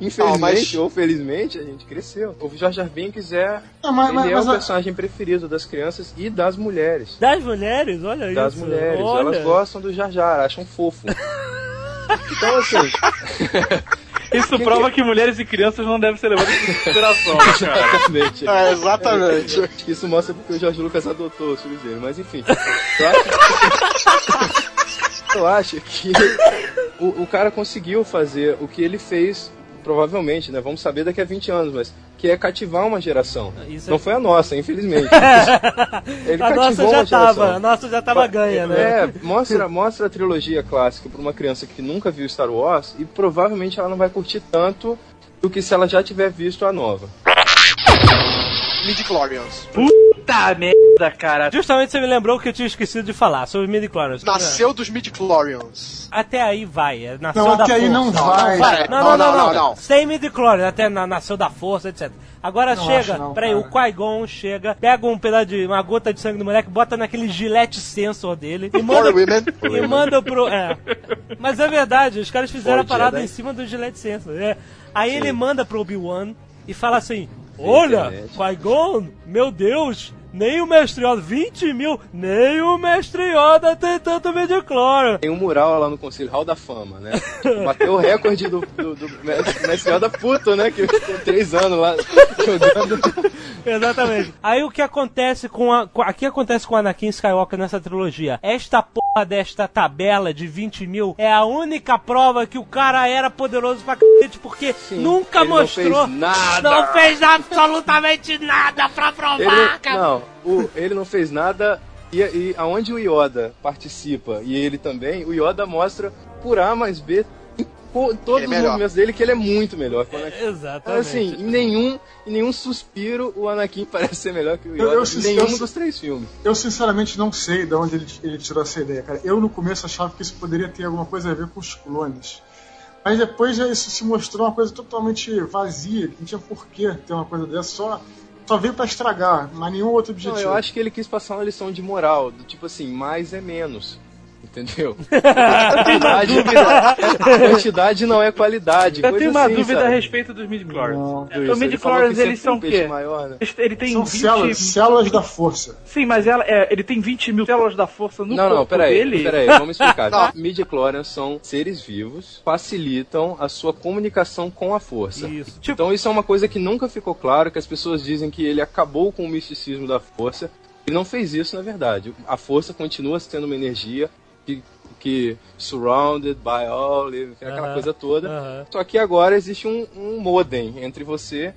Speaker 5: Infelizmente
Speaker 3: Ah, mas-
Speaker 5: ou felizmente a gente cresceu. O Jar Jar Binks é,
Speaker 4: Não, mas,
Speaker 5: ele
Speaker 4: mas-
Speaker 5: é
Speaker 4: mas
Speaker 5: o
Speaker 4: a-
Speaker 5: personagem preferido das crianças e das mulheres.
Speaker 2: Das mulheres, olha
Speaker 5: Das
Speaker 2: isso.
Speaker 5: mulheres,
Speaker 2: olha.
Speaker 5: elas gostam do Jar Jar, acham fofo. Então assim,
Speaker 6: Isso prova que mulheres e crianças não devem ser levadas em consideração, cara.
Speaker 5: exatamente.
Speaker 3: É, exatamente.
Speaker 5: Que isso mostra porque o Jorge Lucas adotou os filhos dele, mas enfim. Eu acho, eu acho que o, o cara conseguiu fazer o que ele fez, provavelmente, né? Vamos saber daqui a 20 anos, mas que é cativar uma geração.
Speaker 2: Isso é-
Speaker 5: Não foi a nossa, infelizmente. Ele
Speaker 2: a nossa já
Speaker 5: uma geração.
Speaker 2: tava, a nossa já tava ganha, né?
Speaker 5: É, mostra, mostra a trilogia clássica pra uma criança que nunca viu Star Wars e provavelmente ela não vai curtir tanto do que se ela já tiver visto a nova.
Speaker 3: Midi-chlorians.
Speaker 6: Puta merda, cara.
Speaker 2: Justamente você me lembrou que eu tinha esquecido de falar sobre os midi-chlorians.
Speaker 3: Nasceu dos midi-chlorians.
Speaker 2: Até aí vai, é, nasceu
Speaker 4: Não,
Speaker 2: da
Speaker 4: até aí
Speaker 2: força.
Speaker 4: não vai.
Speaker 2: Vai, Não, não, não, não,
Speaker 3: não.
Speaker 2: Sem midi-chlorians, até na- nasceu da força, etc. Agora
Speaker 4: Não
Speaker 2: chega,
Speaker 4: acho não,
Speaker 2: peraí,
Speaker 4: cara.
Speaker 2: o Qui-Gon chega, pega um pedaço de, uma gota de sangue do moleque, bota naquele gilete sensor dele e manda, e manda pro. É. Mas é verdade, os caras fizeram
Speaker 5: For
Speaker 2: a parada
Speaker 5: Jedi.
Speaker 2: em cima do gilete sensor. É. Aí ele manda pro Obi-Wan e fala assim: Olha. Qui-Gon, meu Deus, nem o Mestre Yoda. 20 mil, nem o Mestre Yoda tem tanto midichlorian.
Speaker 5: Tem um mural lá no Conselho Hall da Fama, né? Bateu o recorde do, do, do Mestre Yoda puto, né? Que ficou três anos lá jogando.
Speaker 2: Exatamente. Aí o que acontece com a. Aqui acontece com o Anakin Skywalker nessa trilogia. Esta porra desta tabela de 20 mil é a única prova que o cara era poderoso pra cacete, porque nunca
Speaker 5: ele não
Speaker 2: mostrou.
Speaker 5: fez nada.
Speaker 2: Não fez absolutamente nada pra provar,
Speaker 5: Ele,
Speaker 2: cara.
Speaker 5: não, o- ele não fez nada. E, e aonde o Yoda participa e ele também, o Yoda mostra por A mais B todos
Speaker 3: é
Speaker 5: os
Speaker 3: melhor.
Speaker 5: movimentos dele que ele é muito melhor. Quando é-
Speaker 2: Exatamente.
Speaker 5: Assim, em nenhum, em nenhum suspiro o Anakin parece ser melhor que o
Speaker 4: Eu-
Speaker 5: Yoda.
Speaker 4: eu
Speaker 5: em
Speaker 4: sincer-
Speaker 5: nenhum
Speaker 4: eu-
Speaker 5: dos três filmes.
Speaker 4: Eu sinceramente não sei de onde ele, ele tirou essa ideia, cara. Eu no começo achava que isso poderia ter alguma coisa a ver com os clones. Mas depois já isso se mostrou uma coisa totalmente vazia, que não tinha porquê ter uma coisa dessa, só, só veio pra estragar, mas nenhum outro objetivo.
Speaker 5: Não, eu acho que ele quis passar uma lição de moral, do tipo assim, mais é menos. Entendeu? quantidade, quantidade não é qualidade.
Speaker 6: Eu tenho uma
Speaker 5: assim,
Speaker 6: dúvida
Speaker 5: sabe?
Speaker 6: a respeito dos midi-chlorians.
Speaker 4: Não.
Speaker 6: É, Os
Speaker 5: ele
Speaker 6: midi-chlorians,
Speaker 5: que
Speaker 6: eles são o quê?
Speaker 5: Maior, né?
Speaker 6: Ele tem
Speaker 4: São
Speaker 6: 20...
Speaker 4: células, células da força.
Speaker 6: Sim, mas ela, é, ele tem 20 mil células da força no
Speaker 5: Não,
Speaker 6: corpo
Speaker 5: não, peraí,
Speaker 6: dele.
Speaker 5: peraí, vamos explicar.
Speaker 3: Não.
Speaker 5: Midi-chlorians são seres vivos, facilitam a sua comunicação com a força.
Speaker 2: Isso. Tipo,
Speaker 5: Então isso é uma coisa que nunca ficou claro, que as pessoas dizem que ele acabou com o misticismo da força. Ele não fez isso, na verdade. A força continua sendo uma energia que, que surrounded by all, aquela
Speaker 2: Aham,
Speaker 5: coisa toda.
Speaker 2: aham.
Speaker 5: Só que agora existe um, um modem entre você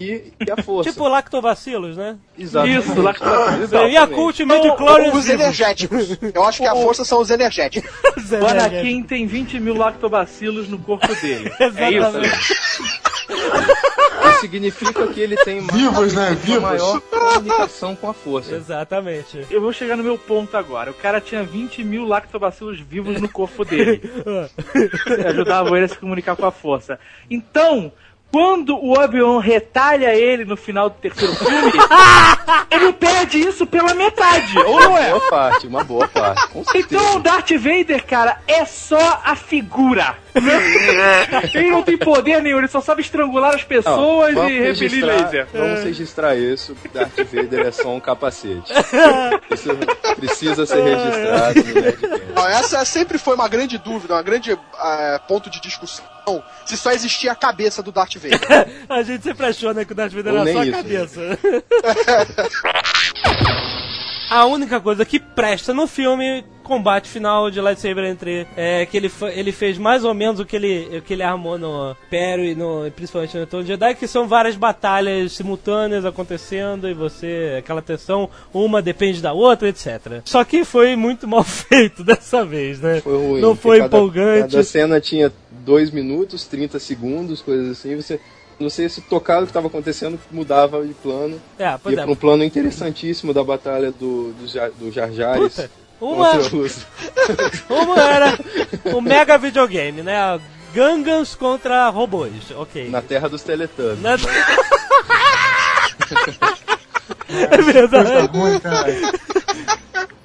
Speaker 5: e, e a força.
Speaker 2: tipo lactobacilos, né?
Speaker 5: Exatamente.
Speaker 6: Isso, lactobacillus.
Speaker 2: E a
Speaker 5: Exatamente.
Speaker 2: cult
Speaker 3: Então, os energéticos. Eu acho que a força são os energéticos.
Speaker 6: O Anakin tem 20 mil lactobacilos no corpo dele. é isso?
Speaker 5: Isso significa que ele tem mais,
Speaker 4: Vivos, né?
Speaker 5: uma
Speaker 4: Vivos.
Speaker 5: maior comunicação com a força.
Speaker 2: Exatamente.
Speaker 6: Eu vou chegar no meu ponto agora. O cara tinha 20 mil lactobacilos vivos no corpo dele. Ajudavam ele a se comunicar com a força. Então, quando o Obi-Wan retalha ele no final do terceiro filme, ele perde isso pela metade, ou não é?
Speaker 5: Boa parte, uma boa parte. Com certeza.
Speaker 6: Então o Darth Vader, cara, é só a figura. ele não tem poder nenhum, ele só sabe estrangular as
Speaker 5: Não,
Speaker 6: pessoas
Speaker 5: vamos
Speaker 6: e repelir laser.
Speaker 5: Vamos registrar isso. Darth Vader é só um capacete. Isso precisa ser registrado no.
Speaker 3: Não, essa sempre foi uma grande dúvida, uma grande eh, ponto de discussão. Se só existia a cabeça do Darth Vader.
Speaker 2: A gente sempre achou, né, que o Darth Vader
Speaker 5: Ou
Speaker 2: era só a
Speaker 5: isso.
Speaker 2: cabeça. A única coisa que presta no filme, combate final de lightsaber entre é que ele, ele fez mais ou menos o que ele, o que ele armou no Império e no, principalmente no Retorno de Jedi, que são várias batalhas simultâneas acontecendo e você, aquela tensão, uma depende da outra, etc. Só que foi muito mal feito dessa vez, né?
Speaker 5: Foi ruim.
Speaker 2: Não foi
Speaker 5: Cada-
Speaker 2: empolgante.
Speaker 5: Cada cena tinha 2 minutos, 30 segundos, coisas assim. Você não sei se tocado o que estava acontecendo mudava de plano.
Speaker 2: É,
Speaker 5: Ia
Speaker 2: é.
Speaker 5: para um plano interessantíssimo da batalha do, do, do Jar Jares
Speaker 2: Puta, uma, Como era o mega videogame, né? Gangans contra robôs, ok.
Speaker 5: na terra dos Teletubbies.
Speaker 2: Na- é
Speaker 4: Coisa
Speaker 2: verdade.
Speaker 4: ruim, cara.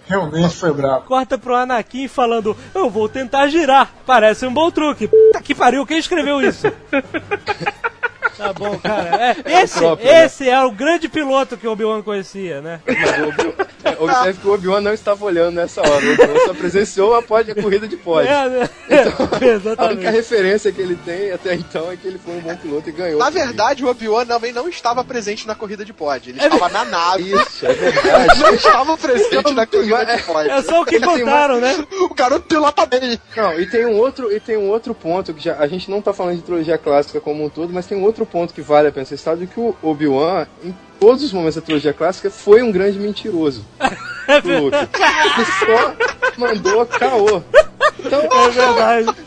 Speaker 4: Realmente foi bravo.
Speaker 2: Corta pro Anakin falando, eu vou tentar girar. Parece um bom truque. Puta que pariu, quem escreveu isso? Tá bom, cara. É, esse,
Speaker 5: próprio, né?
Speaker 2: esse é o grande piloto que o Obi-Wan conhecia, né?
Speaker 5: Mas o é, Observe que o Obi-Wan não estava olhando nessa hora. O Obi-Wan só presenciou a, pod- a corrida de pod.
Speaker 2: É, né?
Speaker 5: A única referência que ele tem até então é que ele foi um bom piloto e ganhou.
Speaker 3: Na verdade, o Obi-Wan também não estava presente na corrida de pod. Ele estava na nave.
Speaker 5: Isso, é verdade.
Speaker 3: Não estava presente na corrida de pod.
Speaker 2: É só o que
Speaker 5: Ele tem
Speaker 2: contaram, né?
Speaker 3: O garoto pilota bem.
Speaker 5: Não, e tem um outro, e tem um outro ponto que já a gente não tá falando de trilogia clássica como um todo, mas tem um outro ponto que vale a pena ser citado, de que o Obi-Wan, em todos os momentos da trilogia clássica, foi um grande mentiroso. pro Luke. Ele só mandou caô. Então,
Speaker 2: É verdade.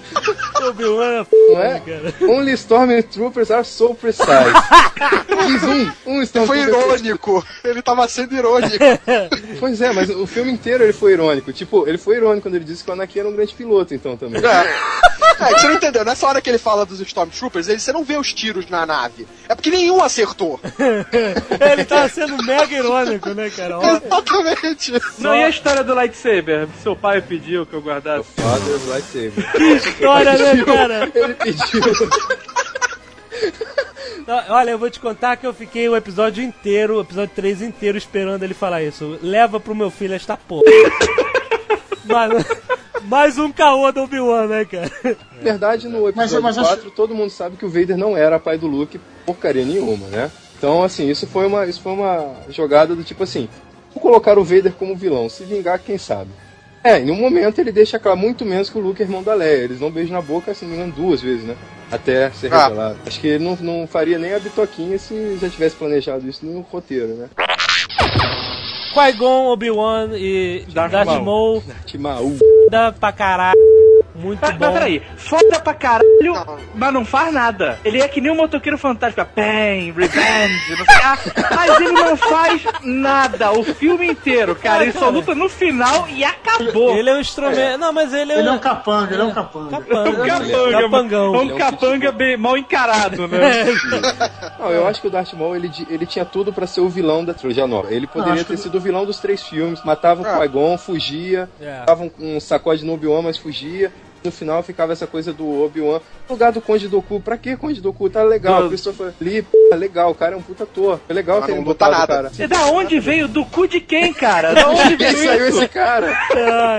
Speaker 2: Obi-Wan é.
Speaker 5: Não é?
Speaker 2: cara.
Speaker 5: Only Stormtroopers are so precise. Diz um, um
Speaker 3: Foi
Speaker 5: Stormtrooper.
Speaker 3: irônico. Ele tava sendo irônico.
Speaker 5: Pois é, mas o filme inteiro ele foi irônico. Tipo, ele foi irônico quando ele disse que o Anakin era um grande piloto, então também.
Speaker 3: É, você não entendeu. Nessa hora que ele fala dos Stormtroopers, ele, você não vê os tiros na nave. É porque nenhum acertou.
Speaker 2: Ele tava sendo mega irônico, né, cara?
Speaker 3: Exatamente.
Speaker 6: Não, e a história do lightsaber? Seu pai pediu que eu guardasse.
Speaker 5: Father's lightsaber.
Speaker 2: história, né, cara?
Speaker 5: Ele pediu.
Speaker 2: Olha, eu vou te contar que eu fiquei o episódio inteiro, o episódio 3 inteiro, esperando ele falar isso. Leva pro meu filho esta porra. Mas, mais um caô do Obi-Wan, né, cara?
Speaker 5: Na verdade, no episódio
Speaker 4: Mas- mas
Speaker 5: 4, todo mundo sabe que o Vader não era pai do Luke porcaria nenhuma, né? Então, assim, isso foi uma, isso foi uma jogada do tipo assim: vou colocar o Vader como vilão, se vingar, quem sabe. É, em um momento ele deixa claro muito menos que o Luke é irmão da Leia. Eles não beijam na boca, se não me engano, duas vezes, né? Até ser
Speaker 3: Ah.
Speaker 5: revelado. Acho que ele não, não faria nem a bitoquinha se já tivesse planejado isso no roteiro, né?
Speaker 2: Qui-Gon, Obi-Wan e
Speaker 6: Darth
Speaker 2: Darth
Speaker 6: Maul.
Speaker 2: Maul,
Speaker 5: Timaú.
Speaker 2: da pra caralho. Muito
Speaker 6: Mas, mas
Speaker 2: bom.
Speaker 6: peraí, foda pra caralho, mas não faz nada. Ele é que nem um motoqueiro fantástico, pain, revenge, não sei ah, Mas ele não faz nada o filme inteiro, cara. Ele só luta no final e acabou.
Speaker 2: Ele é um instrumento. Não, mas ele é
Speaker 4: Ele é
Speaker 2: um.
Speaker 4: um capanga, ele é um capanga.
Speaker 2: capanga.
Speaker 6: um capanga,
Speaker 2: Capangão.
Speaker 6: é um
Speaker 5: é um
Speaker 6: capanga bem mal encarado, né?
Speaker 5: Não, eu acho que o Darth Maul ele, ele tinha tudo pra ser o vilão da trilogia nova. Ele poderia ter
Speaker 4: que-
Speaker 5: sido o vilão dos três filmes, matava o
Speaker 3: Ah.
Speaker 5: Qui-Gon, fugia,
Speaker 2: É.
Speaker 5: dava um, um sacode no Obi-Wan, mas fugia. No final ficava essa coisa do Obi-Wan. No lugar do Conde Doku, pra que Conde Doku? Tá legal,
Speaker 6: Do-
Speaker 5: Christopher Lee, p***, legal, o cara é um puta ator. É legal ter botado,
Speaker 3: nada.
Speaker 5: cara.
Speaker 6: E da onde veio? Do cu de quem, cara? Da onde veio
Speaker 5: saiu esse cara.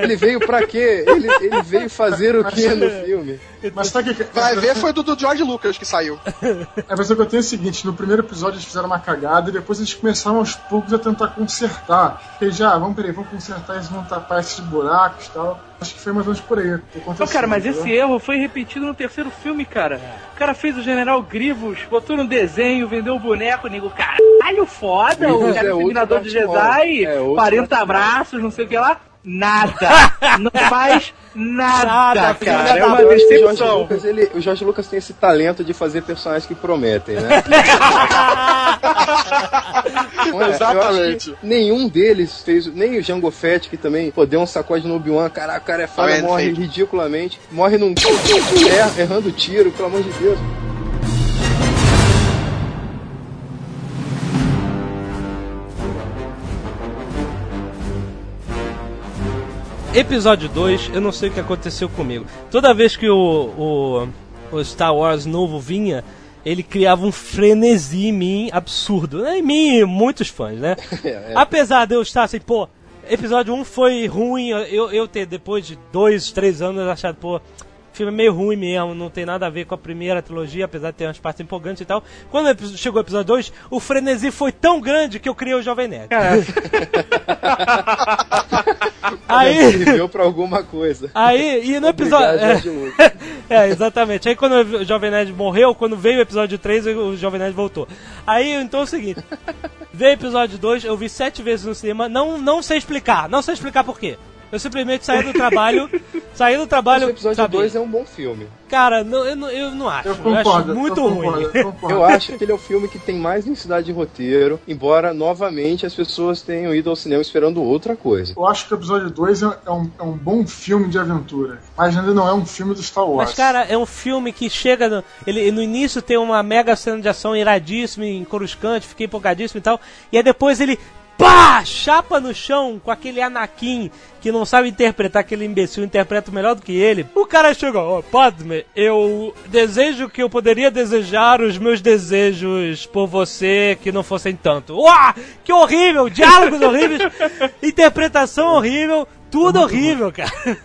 Speaker 5: Ele veio pra quê? Ele, ele veio fazer o quê no filme?
Speaker 4: Mas sabe o que
Speaker 3: Vai ver, foi do, do George Lucas que saiu.
Speaker 4: É, mas o que eu tenho é o seguinte, no primeiro episódio eles fizeram uma cagada e depois eles começaram aos poucos a tentar consertar. Porque já, vamos peraí, vamos consertar isso, vamos tapar esses buracos e tal. Acho que foi mais ou menos por aí. que aconteceu,
Speaker 6: Não, cara, mas
Speaker 4: entendeu?
Speaker 6: esse erro foi repetido no terceiro filme, cara. O cara fez o General Grivos, botou no desenho, vendeu o boneco, nego, caralho, foda, o
Speaker 5: Grivos
Speaker 6: cara
Speaker 5: é
Speaker 6: é Terminador de. Jedi,
Speaker 5: É outro
Speaker 6: 40
Speaker 5: Darth Maul.
Speaker 6: abraços, não sei o que lá. Nada! Não faz nada,
Speaker 2: Nada, filho
Speaker 6: cara. É uma
Speaker 5: que o Jorge,
Speaker 6: decepção.
Speaker 5: Lucas, ele, o Jorge Lucas tem esse talento de fazer personagens que prometem, né? É?
Speaker 3: Exatamente.
Speaker 5: nenhum deles fez, nem o Jango Fett, que também pô, deu um sacode no Obi-Wan, caraca, o cara é foda, morre ridiculamente, morre num er, errando tiro, pelo amor de Deus.
Speaker 2: Episódio 2, eu não sei o que aconteceu comigo. Toda vez que o, o, o Star Wars novo vinha, ele criava um frenesi em mim absurdo. Em mim e muitos fãs, né?
Speaker 5: É,
Speaker 2: Apesar de eu estar assim, pô, episódio 1 foi ruim, eu, eu ter, depois de dois, três anos, achado, pô, o filme é meio ruim mesmo, não tem nada a ver com a primeira trilogia, apesar de ter umas partes empolgantes e tal. Quando chegou o episódio 2, o frenesi foi tão grande que eu criei o Jovem Nerd. Aí.
Speaker 5: Serviu pra alguma coisa.
Speaker 2: Aí, e no episódio.
Speaker 5: Obrigado, Lucas.
Speaker 2: É, exatamente. Aí quando o Jovem Nerd morreu, quando veio o episódio 3, o Jovem Nerd voltou. Aí, então é o seguinte: veio o episódio 2, eu vi sete vezes no cinema, não, não sei explicar, não sei explicar por quê. Eu simplesmente saí do trabalho, saí do trabalho.
Speaker 5: o episódio
Speaker 2: sabe?
Speaker 5: 2 é um bom filme.
Speaker 2: Cara, não, eu, não, eu não acho.
Speaker 4: Eu
Speaker 2: Eu,
Speaker 4: concordo.
Speaker 2: acho muito
Speaker 4: eu
Speaker 2: ruim.
Speaker 4: concordo, eu concordo.
Speaker 5: Eu acho que ele é o filme que tem mais densidade de roteiro, embora novamente as pessoas tenham ido ao cinema esperando outra coisa.
Speaker 4: Eu acho que o episódio 2 é, é um, é um bom filme de aventura, mas ainda não é um filme do Star Wars.
Speaker 2: Mas, cara, é um filme que chega. No, ele no início tem uma mega cena de ação iradíssima, encoruscante, fiquei empolgadíssimo e tal. E aí depois ele. Pá! Chapa no chão com aquele Anakin que não sabe interpretar, aquele imbecil interpreta melhor do que ele. O cara chega, ó, Padme, eu desejo que eu poderia desejar os meus desejos por você que não fossem tanto. Uau! Que horrível! Diálogos horríveis, interpretação horrível, tudo horrível, cara.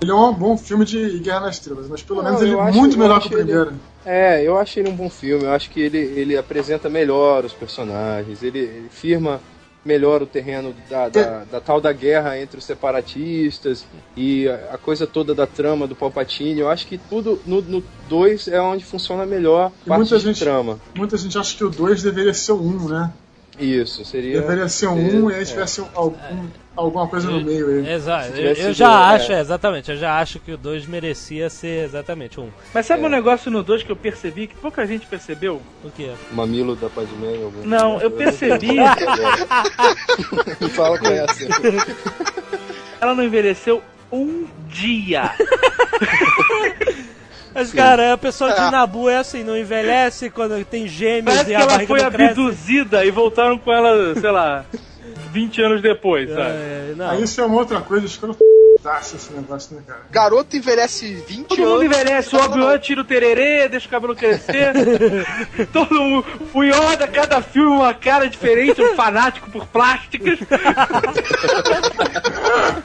Speaker 4: Ele é um bom filme de Guerra nas Estrelas, mas pelo
Speaker 5: Não,
Speaker 4: menos ele é muito melhor que o primeiro.
Speaker 5: É, eu acho ele um bom filme, eu acho que ele, ele apresenta melhor os personagens, ele, ele firma melhor o terreno da, da, da tal da guerra entre os separatistas e a, a coisa toda da trama do Palpatine. Eu acho que tudo no 2 é onde funciona melhor
Speaker 4: E
Speaker 5: parte
Speaker 4: muita gente-
Speaker 5: trama.
Speaker 4: Muita gente acha que o 2 deveria ser o 1, um, né?
Speaker 5: Isso, seria.
Speaker 4: Deveria ser um
Speaker 5: seria-
Speaker 4: 1 um, e aí
Speaker 5: é.
Speaker 4: tivesse algum, alguma coisa no meio aí.
Speaker 2: Exato. Eu, eu já
Speaker 5: é.
Speaker 2: acho, é, exatamente, eu já acho que o 2 merecia ser exatamente um.
Speaker 6: Mas sabe
Speaker 5: É.
Speaker 6: um negócio no 2 que eu percebi, que pouca gente percebeu?
Speaker 2: O quê?
Speaker 5: O mamilo da Padmé em algum
Speaker 6: Não, eu percebi.
Speaker 5: Me fala com essa.
Speaker 6: Ela não envelheceu um dia.
Speaker 2: Mas, cara, a pessoa de
Speaker 3: É.
Speaker 2: Nabu é assim, não envelhece quando tem gêmeos
Speaker 6: Parece
Speaker 2: e
Speaker 6: que
Speaker 2: a
Speaker 6: ela
Speaker 2: barriga
Speaker 6: foi abduzida e voltaram com ela, sei lá, 20 anos depois, sabe?
Speaker 2: É, não.
Speaker 4: Aí isso é uma outra coisa escrota esse negócio, né, cara?
Speaker 3: Garoto envelhece 20
Speaker 6: Todo
Speaker 3: anos.
Speaker 6: mundo envelhece, o Obi-Wan tira o tererê, deixa o cabelo crescer. Todo mundo. O Yoda, cada filme, uma cara diferente, um fanático por plásticas.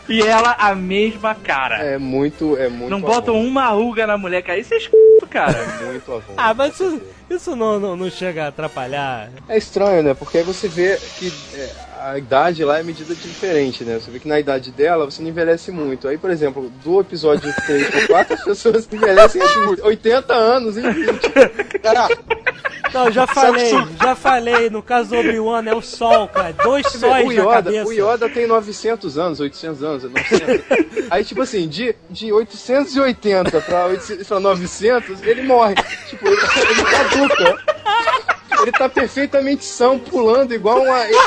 Speaker 6: e ela, a mesma cara.
Speaker 5: É muito, é muito.
Speaker 6: Não
Speaker 5: avô.
Speaker 6: botam uma ruga na mulher, cara. Isso é esc... cara.
Speaker 5: É muito avô.
Speaker 2: Ah, mas isso, isso não, não, não chega a atrapalhar.
Speaker 5: É estranho, né? Porque aí você vê que é, a idade lá é medida diferente, né? Você vê que na idade dela você não envelhece muito. Aí, por exemplo, do episódio 3 pro 4, as pessoas envelhecem entre 80 anos e 20.
Speaker 3: Cara,
Speaker 2: Não, já falei, já falei. No caso do Obi-Wan é o sol, cara. Dois sóis
Speaker 5: o,
Speaker 2: na
Speaker 5: Yoda,
Speaker 2: cabeça.
Speaker 5: o Yoda tem 900 anos, 800 anos, 900. Aí, tipo assim, de, de 880 pra, 800, pra 900, ele morre. Tipo, ele, ele caduca. Ele tá perfeitamente são, pulando igual uma. ele-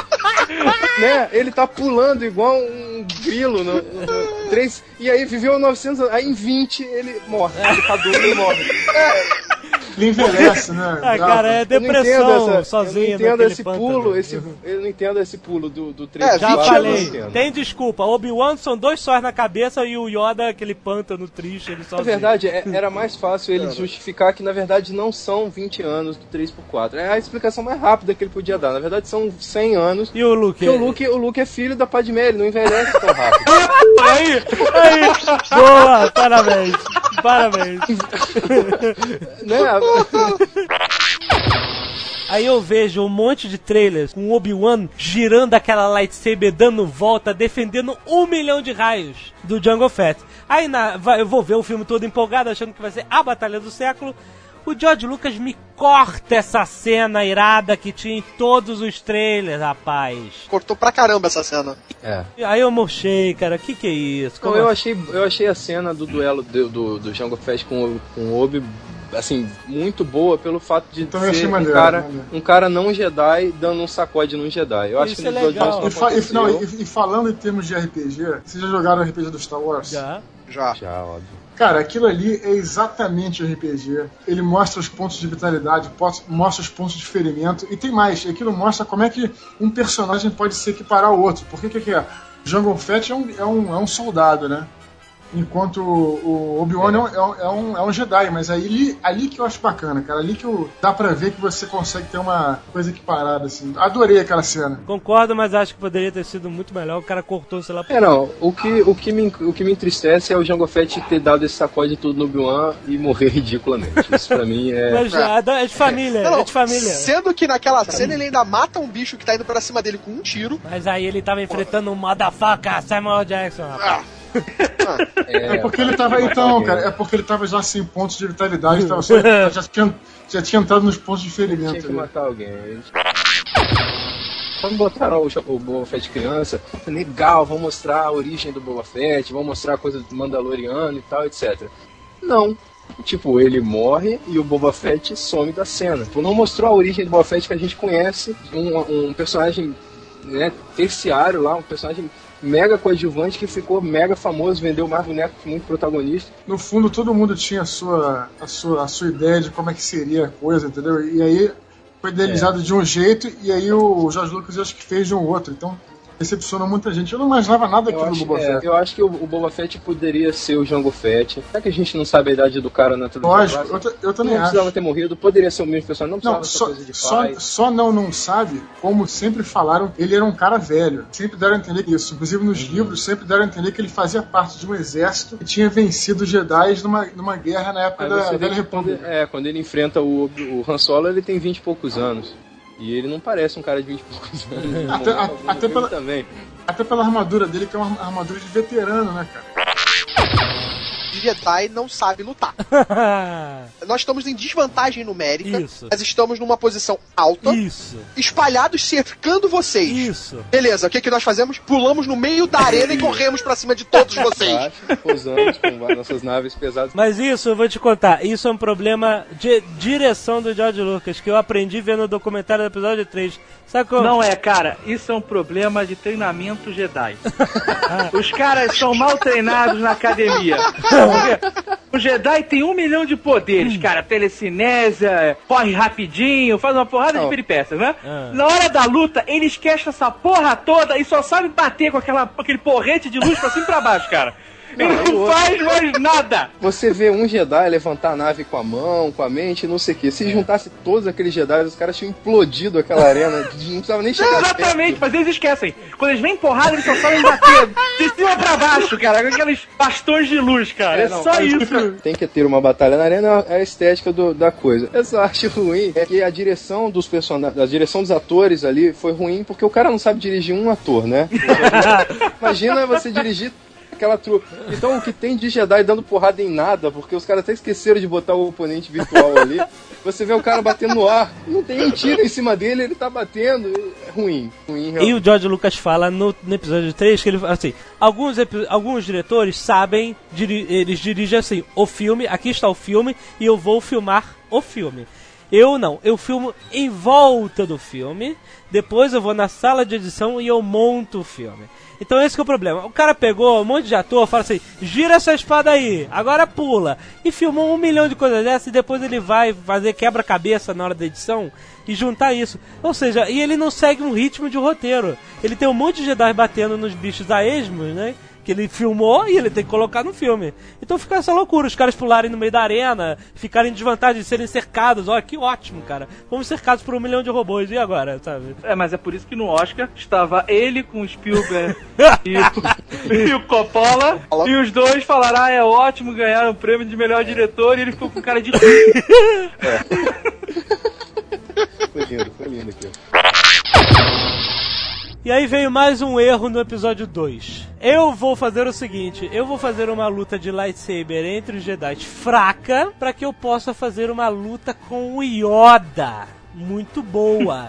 Speaker 5: né? Ele tá pulando igual um grilo no, no- três, E aí viveu 900 anos. Aí em 20 ele morre. Ele caduca e morre.
Speaker 4: Ele envelhece, né?
Speaker 2: Ah, cara, é
Speaker 5: Eu não
Speaker 2: depressão
Speaker 5: entendo essa,
Speaker 2: sozinho
Speaker 5: eu não entendo esse
Speaker 2: pântano.
Speaker 5: pulo, esse, eu não entendo esse pulo do, do 3
Speaker 3: É,
Speaker 2: Já
Speaker 3: 20
Speaker 2: falei, tem desculpa. Obi-Wan são dois sóis na cabeça e o Yoda aquele pântano triste, ele
Speaker 5: Na
Speaker 2: sozinho.
Speaker 5: verdade, é- era mais fácil ele justificar que na verdade não são 20 anos do 3x4. É a explicação mais rápida que ele podia dar. Na verdade, são 100 anos.
Speaker 2: E o Luke?
Speaker 5: O Luke, o Luke é filho da Padmé, ele não envelhece tão rápido.
Speaker 2: Aí, aí, boa, parabéns, parabéns.
Speaker 5: né?
Speaker 2: Aí eu vejo um monte de trailers com o Obi-Wan girando aquela lightsaber, dando volta, defendendo um milhão de raios do Jungle Fett. Aí na, eu vou ver o filme todo empolgado, achando que vai ser a batalha do século. O George Lucas me corta essa cena irada que tinha em todos os trailers, rapaz.
Speaker 3: cortou pra caramba essa cena.
Speaker 5: É.
Speaker 2: Aí eu murchei, cara, que que é isso? Como
Speaker 5: eu
Speaker 2: assim?
Speaker 5: achei, eu achei a cena do duelo do, do, do Jango Fett com, com o Obi assim, muito boa pelo fato de
Speaker 4: achei
Speaker 5: ser um cara,
Speaker 4: maneiro.
Speaker 5: um cara não Jedi dando um sacode num Jedi. Eu acho
Speaker 2: Isso
Speaker 5: que
Speaker 2: é legal.
Speaker 4: E, fa- e- não, e- e falando em termos de RPG, vocês já jogaram RPG do Star Wars?
Speaker 2: Já.
Speaker 3: Já.
Speaker 5: Já, óbvio.
Speaker 4: Cara, aquilo ali é exatamente RPG. Ele mostra os pontos de vitalidade, mostra os pontos de ferimento e tem mais. Aquilo mostra como é que um personagem pode se equiparar ao outro. Porque o que, que é? Jango Fett é um, é, um, é um soldado, né? Enquanto o Obi-Wan é. um, é, um, é, um, é um Jedi, mas aí ali, ali que eu acho bacana, cara. Ali que eu, dá pra ver que você consegue ter uma coisa equiparada, assim. Adorei aquela cena.
Speaker 2: Concordo, mas acho que poderia ter sido muito melhor. O cara cortou, sei lá.
Speaker 5: É, não, o que, o, que me, o que me entristece é o Jango Fett ter dado esse sacode tudo no Obi-Wan e morrer ridiculamente. Isso pra mim é...
Speaker 2: Mas já, é de família,
Speaker 3: Não,
Speaker 2: é de família.
Speaker 3: Sendo que naquela cena ele ainda mata um bicho que tá indo pra cima dele com um tiro.
Speaker 2: Mas aí ele tava enfrentando um motherfucker, Samuel Jackson, rapaz.
Speaker 4: É porque ele tava. Então, cara, é porque ele tava já sem pontos de vitalidade, tava só, já, tinha, já tinha entrado nos pontos de
Speaker 5: Tinha
Speaker 4: ferimento.
Speaker 5: que
Speaker 4: ali.
Speaker 5: matar alguém. Quando botaram o, o Boba Fett criança, legal, vão mostrar a origem do Boba Fett, vão mostrar coisa do Mandaloriano e tal, etc. Não. Tipo, ele morre e o Boba Fett some da cena. Tipo, não mostrou a origem do Boba Fett que a gente conhece, um, um personagem né, terciário lá, um personagem mega coadjuvante que ficou mega famoso, vendeu mais boneco que muito protagonista.
Speaker 4: No fundo, todo mundo tinha a sua, a, sua, a sua ideia de como é que seria a coisa, entendeu? E aí foi idealizado de um jeito e aí o Jorge Lucas eu acho que fez de um outro. Então decepcionou muita gente. Eu não imaginava nada do
Speaker 5: acho,
Speaker 4: Boba
Speaker 5: é,
Speaker 4: Fett.
Speaker 5: eu acho que o, o Boba Fett poderia ser o Jango Fett. Será que a gente não sabe a idade do cara na trilogia
Speaker 4: Lógico, eu, eu
Speaker 5: Não
Speaker 4: também
Speaker 5: precisava
Speaker 4: acho.
Speaker 5: ter morrido, poderia ser o mesmo personagem, não precisava
Speaker 4: Não, só,
Speaker 5: coisa de
Speaker 4: só, só não não sabe, como sempre falaram, ele era um cara velho. Sempre deram a entender isso. Inclusive nos
Speaker 5: Uhum.
Speaker 4: livros, sempre deram a entender que ele fazia parte de um exército que tinha vencido os Jedi numa, numa guerra na época
Speaker 5: Aí
Speaker 4: da Velha
Speaker 5: que quando,
Speaker 4: República.
Speaker 5: é, quando ele enfrenta o, o Han Solo, ele tem 20 e poucos anos. E ele não parece um cara de 20 e poucos anos.
Speaker 4: Até- a- até pela-
Speaker 5: também.
Speaker 4: Até pela armadura dele, que é uma armadura de veterano, né, cara?
Speaker 3: Jedi não sabe lutar. Nós estamos em desvantagem numérica.
Speaker 2: Isso.
Speaker 3: Nós estamos numa posição alta,
Speaker 2: Isso,
Speaker 3: espalhados cercando vocês.
Speaker 2: isso.
Speaker 3: Beleza, o que, que nós fazemos? Pulamos no meio da arena e corremos pra cima de todos vocês.
Speaker 5: Baixo, Posamos com nossas naves pesadas.
Speaker 2: Mas isso, eu vou te contar, isso é um problema de direção do George Lucas, que eu aprendi vendo o documentário do episódio 3. Sabe como?
Speaker 6: Não é, cara, isso é um problema de treinamento Jedi. Os caras são mal treinados na academia. O Jedi tem um milhão de poderes, cara. Telecinésia, corre rapidinho, faz uma porrada de
Speaker 5: Não.
Speaker 6: peripécias, né?
Speaker 2: Ah.
Speaker 6: Na hora da luta, eles esquecem essa porra toda e só sabem bater com aquela, aquele porrete de luz pra cima e pra baixo, cara. Ele não faz mais nada!
Speaker 5: Você vê um Jedi levantar a nave com a mão, com a mente, não sei o que. Se juntasse todos aqueles Jedi, os caras tinham implodido aquela arena. Não precisava nem chegar
Speaker 6: Exatamente, mas eles esquecem. Quando eles vêm porrada, eles só sabem bater de cima pra baixo, cara, com aqueles bastões de luz, cara. É,
Speaker 5: não,
Speaker 6: só isso.
Speaker 5: Tem que ter uma batalha na arena, é a estética do- da coisa. Eu só acho ruim é que a direção dos personagens, a direção dos atores ali foi ruim porque o cara não sabe dirigir um ator, né? Imagina você dirigir aquela trupe. Então o que tem de Jedi dando porrada em nada, porque os caras até esqueceram de botar o oponente virtual ali. Você vê o cara batendo no ar, não tem um tiro em cima dele, ele tá batendo. É ruim, ruim
Speaker 2: E
Speaker 5: realmente.
Speaker 2: o George Lucas fala no, no episódio 3 que ele fala assim: alguns, alguns diretores sabem, diri- eles dirigem assim, o filme, aqui está o filme e eu vou filmar o filme. Eu não, eu filmo em volta do filme, depois eu vou na sala de edição e eu monto o filme. Então esse que é o problema. O cara pegou um monte de ator, fala assim, gira essa espada aí, agora pula. E filmou um milhão de coisas dessas e depois ele vai fazer quebra-cabeça na hora da edição e juntar isso. Ou seja, e ele não segue um ritmo de roteiro. Ele tem um monte de Jedi batendo nos bichos a esmos, né? Que ele filmou e ele tem que colocar no filme. Então fica essa loucura, os caras pularem no meio da arena, ficarem em desvantagem de serem cercados. Olha que ótimo, cara. Fomos cercados por um milhão de robôs, e agora, sabe?
Speaker 6: É, mas é por isso que no Oscar estava ele com o Spielberg e, o, e o Coppola, e os dois falaram: ah, é ótimo ganhar o prêmio de melhor diretor, e ele ficou com cara de.
Speaker 5: Foi lindo, foi lindo aqui.
Speaker 2: E aí veio mais um erro no episódio 2. Eu vou fazer o seguinte, eu vou fazer uma luta de lightsaber entre os Jedi fraca para que eu possa fazer uma luta com o Yoda. Muito boa.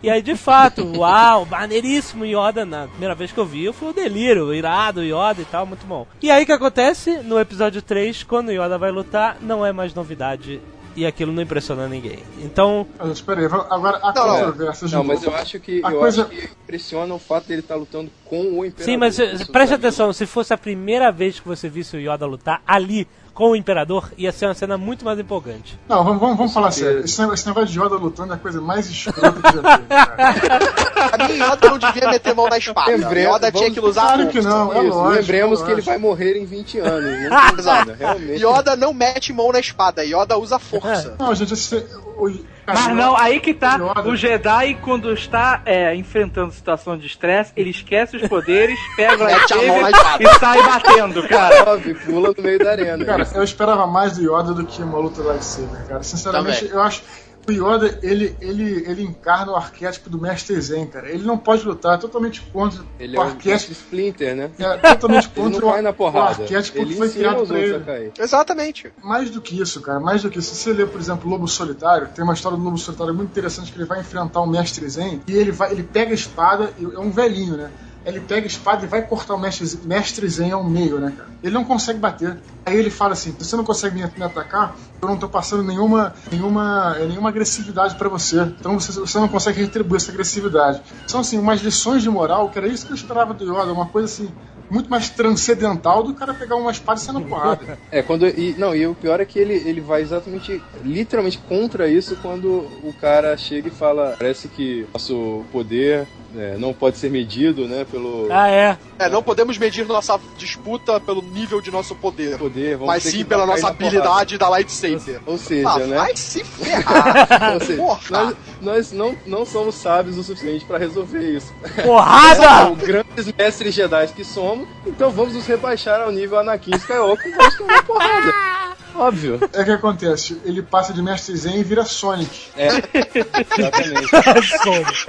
Speaker 2: e aí, de fato, uau, maneiríssimo Yoda. Na primeira vez que eu vi, foi um delírio, irado, Yoda e tal, muito bom. E aí, o que acontece? No episódio 3, quando Yoda vai lutar, não é mais novidade. E aquilo não impressiona ninguém. Então,
Speaker 4: Mas, espera aí, agora há
Speaker 3: Não, não.
Speaker 4: controvérsias de
Speaker 5: Não, mas eu acho que
Speaker 4: A
Speaker 5: eu
Speaker 4: coisa-
Speaker 5: acho que impressiona o fato dele estar lutando com o Imperador.
Speaker 2: Sim, mas preste atenção, se fosse a primeira vez que você visse o Yoda lutar ali com o Imperador, ia ser uma cena muito mais empolgante.
Speaker 4: Não, vamos, vamos, vamos falar sério. Esse negócio, esse negócio de Yoda lutando é a coisa mais escrota que já teve, cara.
Speaker 3: Pra mim, Yoda não devia meter mão na espada. Yoda tinha que usar
Speaker 4: Claro
Speaker 3: a
Speaker 4: que
Speaker 3: força.
Speaker 4: não, é lógico.
Speaker 5: lembremos
Speaker 4: é
Speaker 5: que ele vai morrer em 20 anos. Não tem nada, realmente.
Speaker 3: Yoda não mete mão na espada, Yoda usa força.
Speaker 4: Não, gente, esse, o,
Speaker 6: Mas não, aí que tá. O Jedi, quando está é, enfrentando situação de estresse, ele esquece os poderes, pega
Speaker 3: a
Speaker 6: e sai batendo, cara.
Speaker 5: Pula no meio da arena.
Speaker 4: Cara, eu esperava mais do Yoda do que uma luta lightsaber, cara. Sinceramente,
Speaker 3: Também.
Speaker 4: eu acho. O Yoda, ele, ele, ele encarna o arquétipo do Mestre Zen, cara. Ele não pode lutar, é totalmente contra
Speaker 5: ele
Speaker 4: o
Speaker 5: é o
Speaker 4: arquétipo.
Speaker 5: Splinter, né?
Speaker 4: É totalmente
Speaker 5: Ele
Speaker 4: contra
Speaker 5: não
Speaker 4: o, o arquétipo
Speaker 5: Ele
Speaker 4: que foi criado pra
Speaker 5: a
Speaker 4: ele.
Speaker 3: Exatamente.
Speaker 4: Mais do que isso, cara, mais do que isso. Se você ler, por exemplo, Lobo Solitário, tem uma história do Lobo Solitário muito interessante que ele vai enfrentar um mestre Zen e ele vai, ele pega a espada, e é um velhinho, né? Ele pega a espada e vai cortar o mestre, mestre Zen ao meio, né, cara? Ele não consegue bater. Aí ele fala assim: você não consegue me, me atacar, eu não tô passando nenhuma, nenhuma, eh, nenhuma agressividade pra você. Então você, você não consegue retribuir essa agressividade. São, assim, umas lições de moral, que era isso que eu esperava do Yoda, uma coisa assim, muito mais transcendental do cara pegar uma espada e sair na porrada.
Speaker 5: É, quando. E, não, e o pior é que ele, ele vai exatamente, literalmente contra isso quando o cara chega e fala: parece que nosso poder é, não pode ser medido, né, pelo
Speaker 2: Ah, é.
Speaker 3: É, não podemos medir nossa disputa pelo nível de nosso poder,
Speaker 5: poder, vamos
Speaker 3: mas
Speaker 5: ter
Speaker 3: sim
Speaker 5: que
Speaker 3: pela nossa habilidade da lightsaber.
Speaker 5: Ou seja,
Speaker 3: Ah,
Speaker 5: né?
Speaker 3: vai se ferrar.
Speaker 5: Ou seja,
Speaker 3: Porra.
Speaker 5: nós, nós não, não somos sábios o suficiente pra resolver isso.
Speaker 2: Porrada!
Speaker 5: Como grandes mestres Jedi que somos, então vamos nos rebaixar ao nível Anakin Skywalker e vamos tomar porrada. Óbvio.
Speaker 4: É o que acontece, ele passa de Mestre Zen e vira Sonic.
Speaker 5: É, exatamente.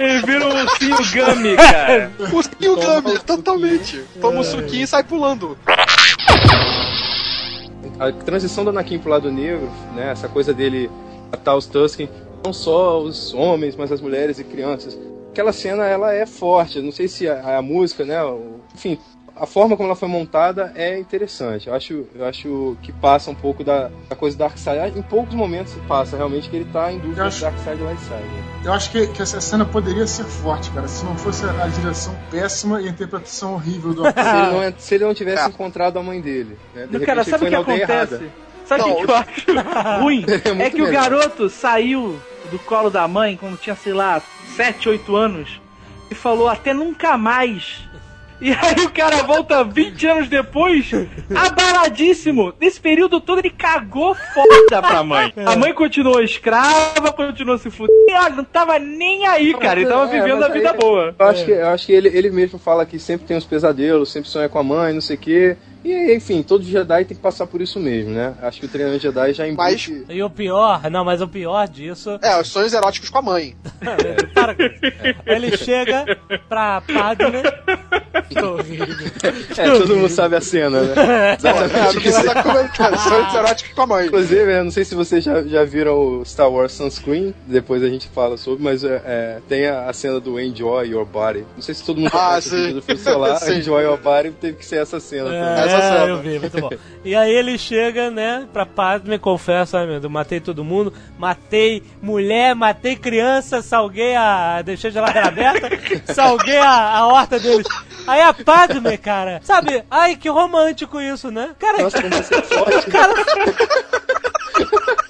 Speaker 6: Ele vira um ursinho Gummy, cara.
Speaker 3: O Sil
Speaker 5: Toma
Speaker 3: Gummy,
Speaker 5: o
Speaker 3: totalmente. Toma o suquinho e sai pulando.
Speaker 5: A transição do Anakin pro lado negro, né, essa coisa dele matar os Tusken, não só os homens, mas as mulheres e crianças. Aquela cena, ela é forte, não sei se a, a música, né, o- enfim, a forma como ela foi montada é interessante. Eu acho, eu acho que passa um pouco da, da coisa Dark Side. Em poucos momentos passa realmente que ele tá em dúvida
Speaker 4: acho-
Speaker 5: Dark Side e Light Side.
Speaker 4: Eu acho que, que essa cena poderia ser forte, cara, se não fosse a direção péssima e a interpretação horrível do
Speaker 5: Se
Speaker 4: ator.
Speaker 5: ele não, é- se ele não tivesse
Speaker 3: É.
Speaker 5: encontrado a mãe dele, né? De
Speaker 6: cara, sabe o que acontece?
Speaker 5: errada.
Speaker 6: Sabe o que, eu acho ruim?
Speaker 5: É
Speaker 6: É, que o
Speaker 5: melhor.
Speaker 6: garoto saiu do colo da mãe quando tinha, sei lá, 7, 8 anos e falou até nunca mais. E aí o cara volta 20 anos depois, abaladíssimo. Nesse período todo ele cagou foda pra mãe. A mãe continuou escrava, continuou se fudendo. Não tava nem aí, cara. Ele tava
Speaker 5: É,
Speaker 6: vivendo
Speaker 5: mas
Speaker 6: a vida
Speaker 5: aí-
Speaker 6: boa.
Speaker 5: Eu acho que, eu acho que ele, ele mesmo fala que sempre tem uns pesadelos, sempre sonha com a mãe, não sei o quê. E, enfim, todo Jedi tem que passar por isso mesmo, né? Acho que o treinamento Jedi já
Speaker 3: Mas-
Speaker 5: embute...
Speaker 2: E o pior, não, mas o pior disso.
Speaker 3: É, os sonhos eróticos com a mãe.
Speaker 2: Para com isso. Ele chega pra Padme.
Speaker 5: É, todo mundo sabe a cena, né?
Speaker 3: É,
Speaker 5: Exatamente
Speaker 3: não precisa comentar. Sonhos eróticos com a mãe.
Speaker 5: Inclusive, eu não sei se vocês já, já viram o Star Wars Sunscreen, depois a gente fala sobre, mas é, é, tem a, a cena do Enjoy Your Body. Não sei se todo mundo
Speaker 3: Ah,
Speaker 5: conhece o vídeo do filme solar. Enjoy Your Body teve que ser essa cena também.
Speaker 2: É, eu vi, muito bom. E aí ele chega, né, pra Padme, confessa, meu Deus, matei todo mundo, matei mulher, matei criança, salguei a. deixei a geladeira aberta, salguei a, a horta deles. Aí a Padme, cara, sabe, ai que romântico isso, né? Cara,
Speaker 5: Nossa, como você é forte.
Speaker 2: cara.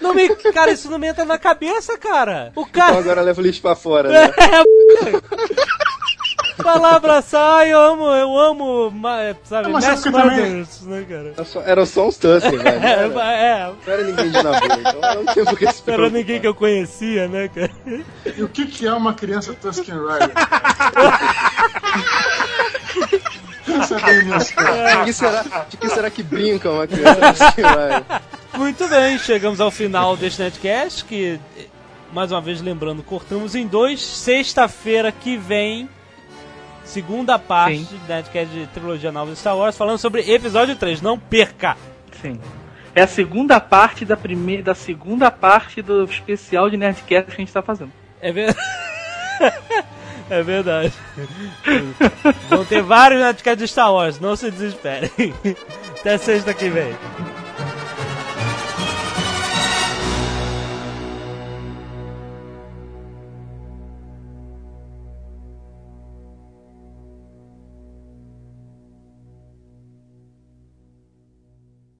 Speaker 2: Não me, cara, isso não me entra na cabeça, cara. O
Speaker 5: Então
Speaker 2: cara.
Speaker 5: agora leva o lixo pra fora, né?
Speaker 2: Vai lá abraçar, ai, eu amo, eu amo, ma- sabe,
Speaker 4: mas
Speaker 2: Mass
Speaker 4: é também-
Speaker 2: Murders, né, cara?
Speaker 5: Era só, era só uns Tusken, velho. Não era,
Speaker 2: É, é,
Speaker 5: não era ninguém de namoro, então eu não tenho por que se
Speaker 2: era ninguém que eu conhecia, né, cara?
Speaker 4: E o que, que é uma criança Tusken Rider? Pensa bem nisso, cara.
Speaker 5: De que será, de que será que brincam uma criança?
Speaker 2: Muito bem, chegamos ao final deste Netcast, que, mais uma vez lembrando, cortamos em dois. Sexta-feira que vem, segunda parte
Speaker 6: Sim.
Speaker 2: do Netcast de Trilogia Nova de Star Wars, falando sobre episódio 3. Não perca!
Speaker 6: Sim. É a segunda parte da primeira, da segunda parte do especial de Nerdcast que a gente tá fazendo.
Speaker 2: É verdade. é verdade. Vão ter vários Netcasts de Star Wars, não se desesperem. Até sexta que vem.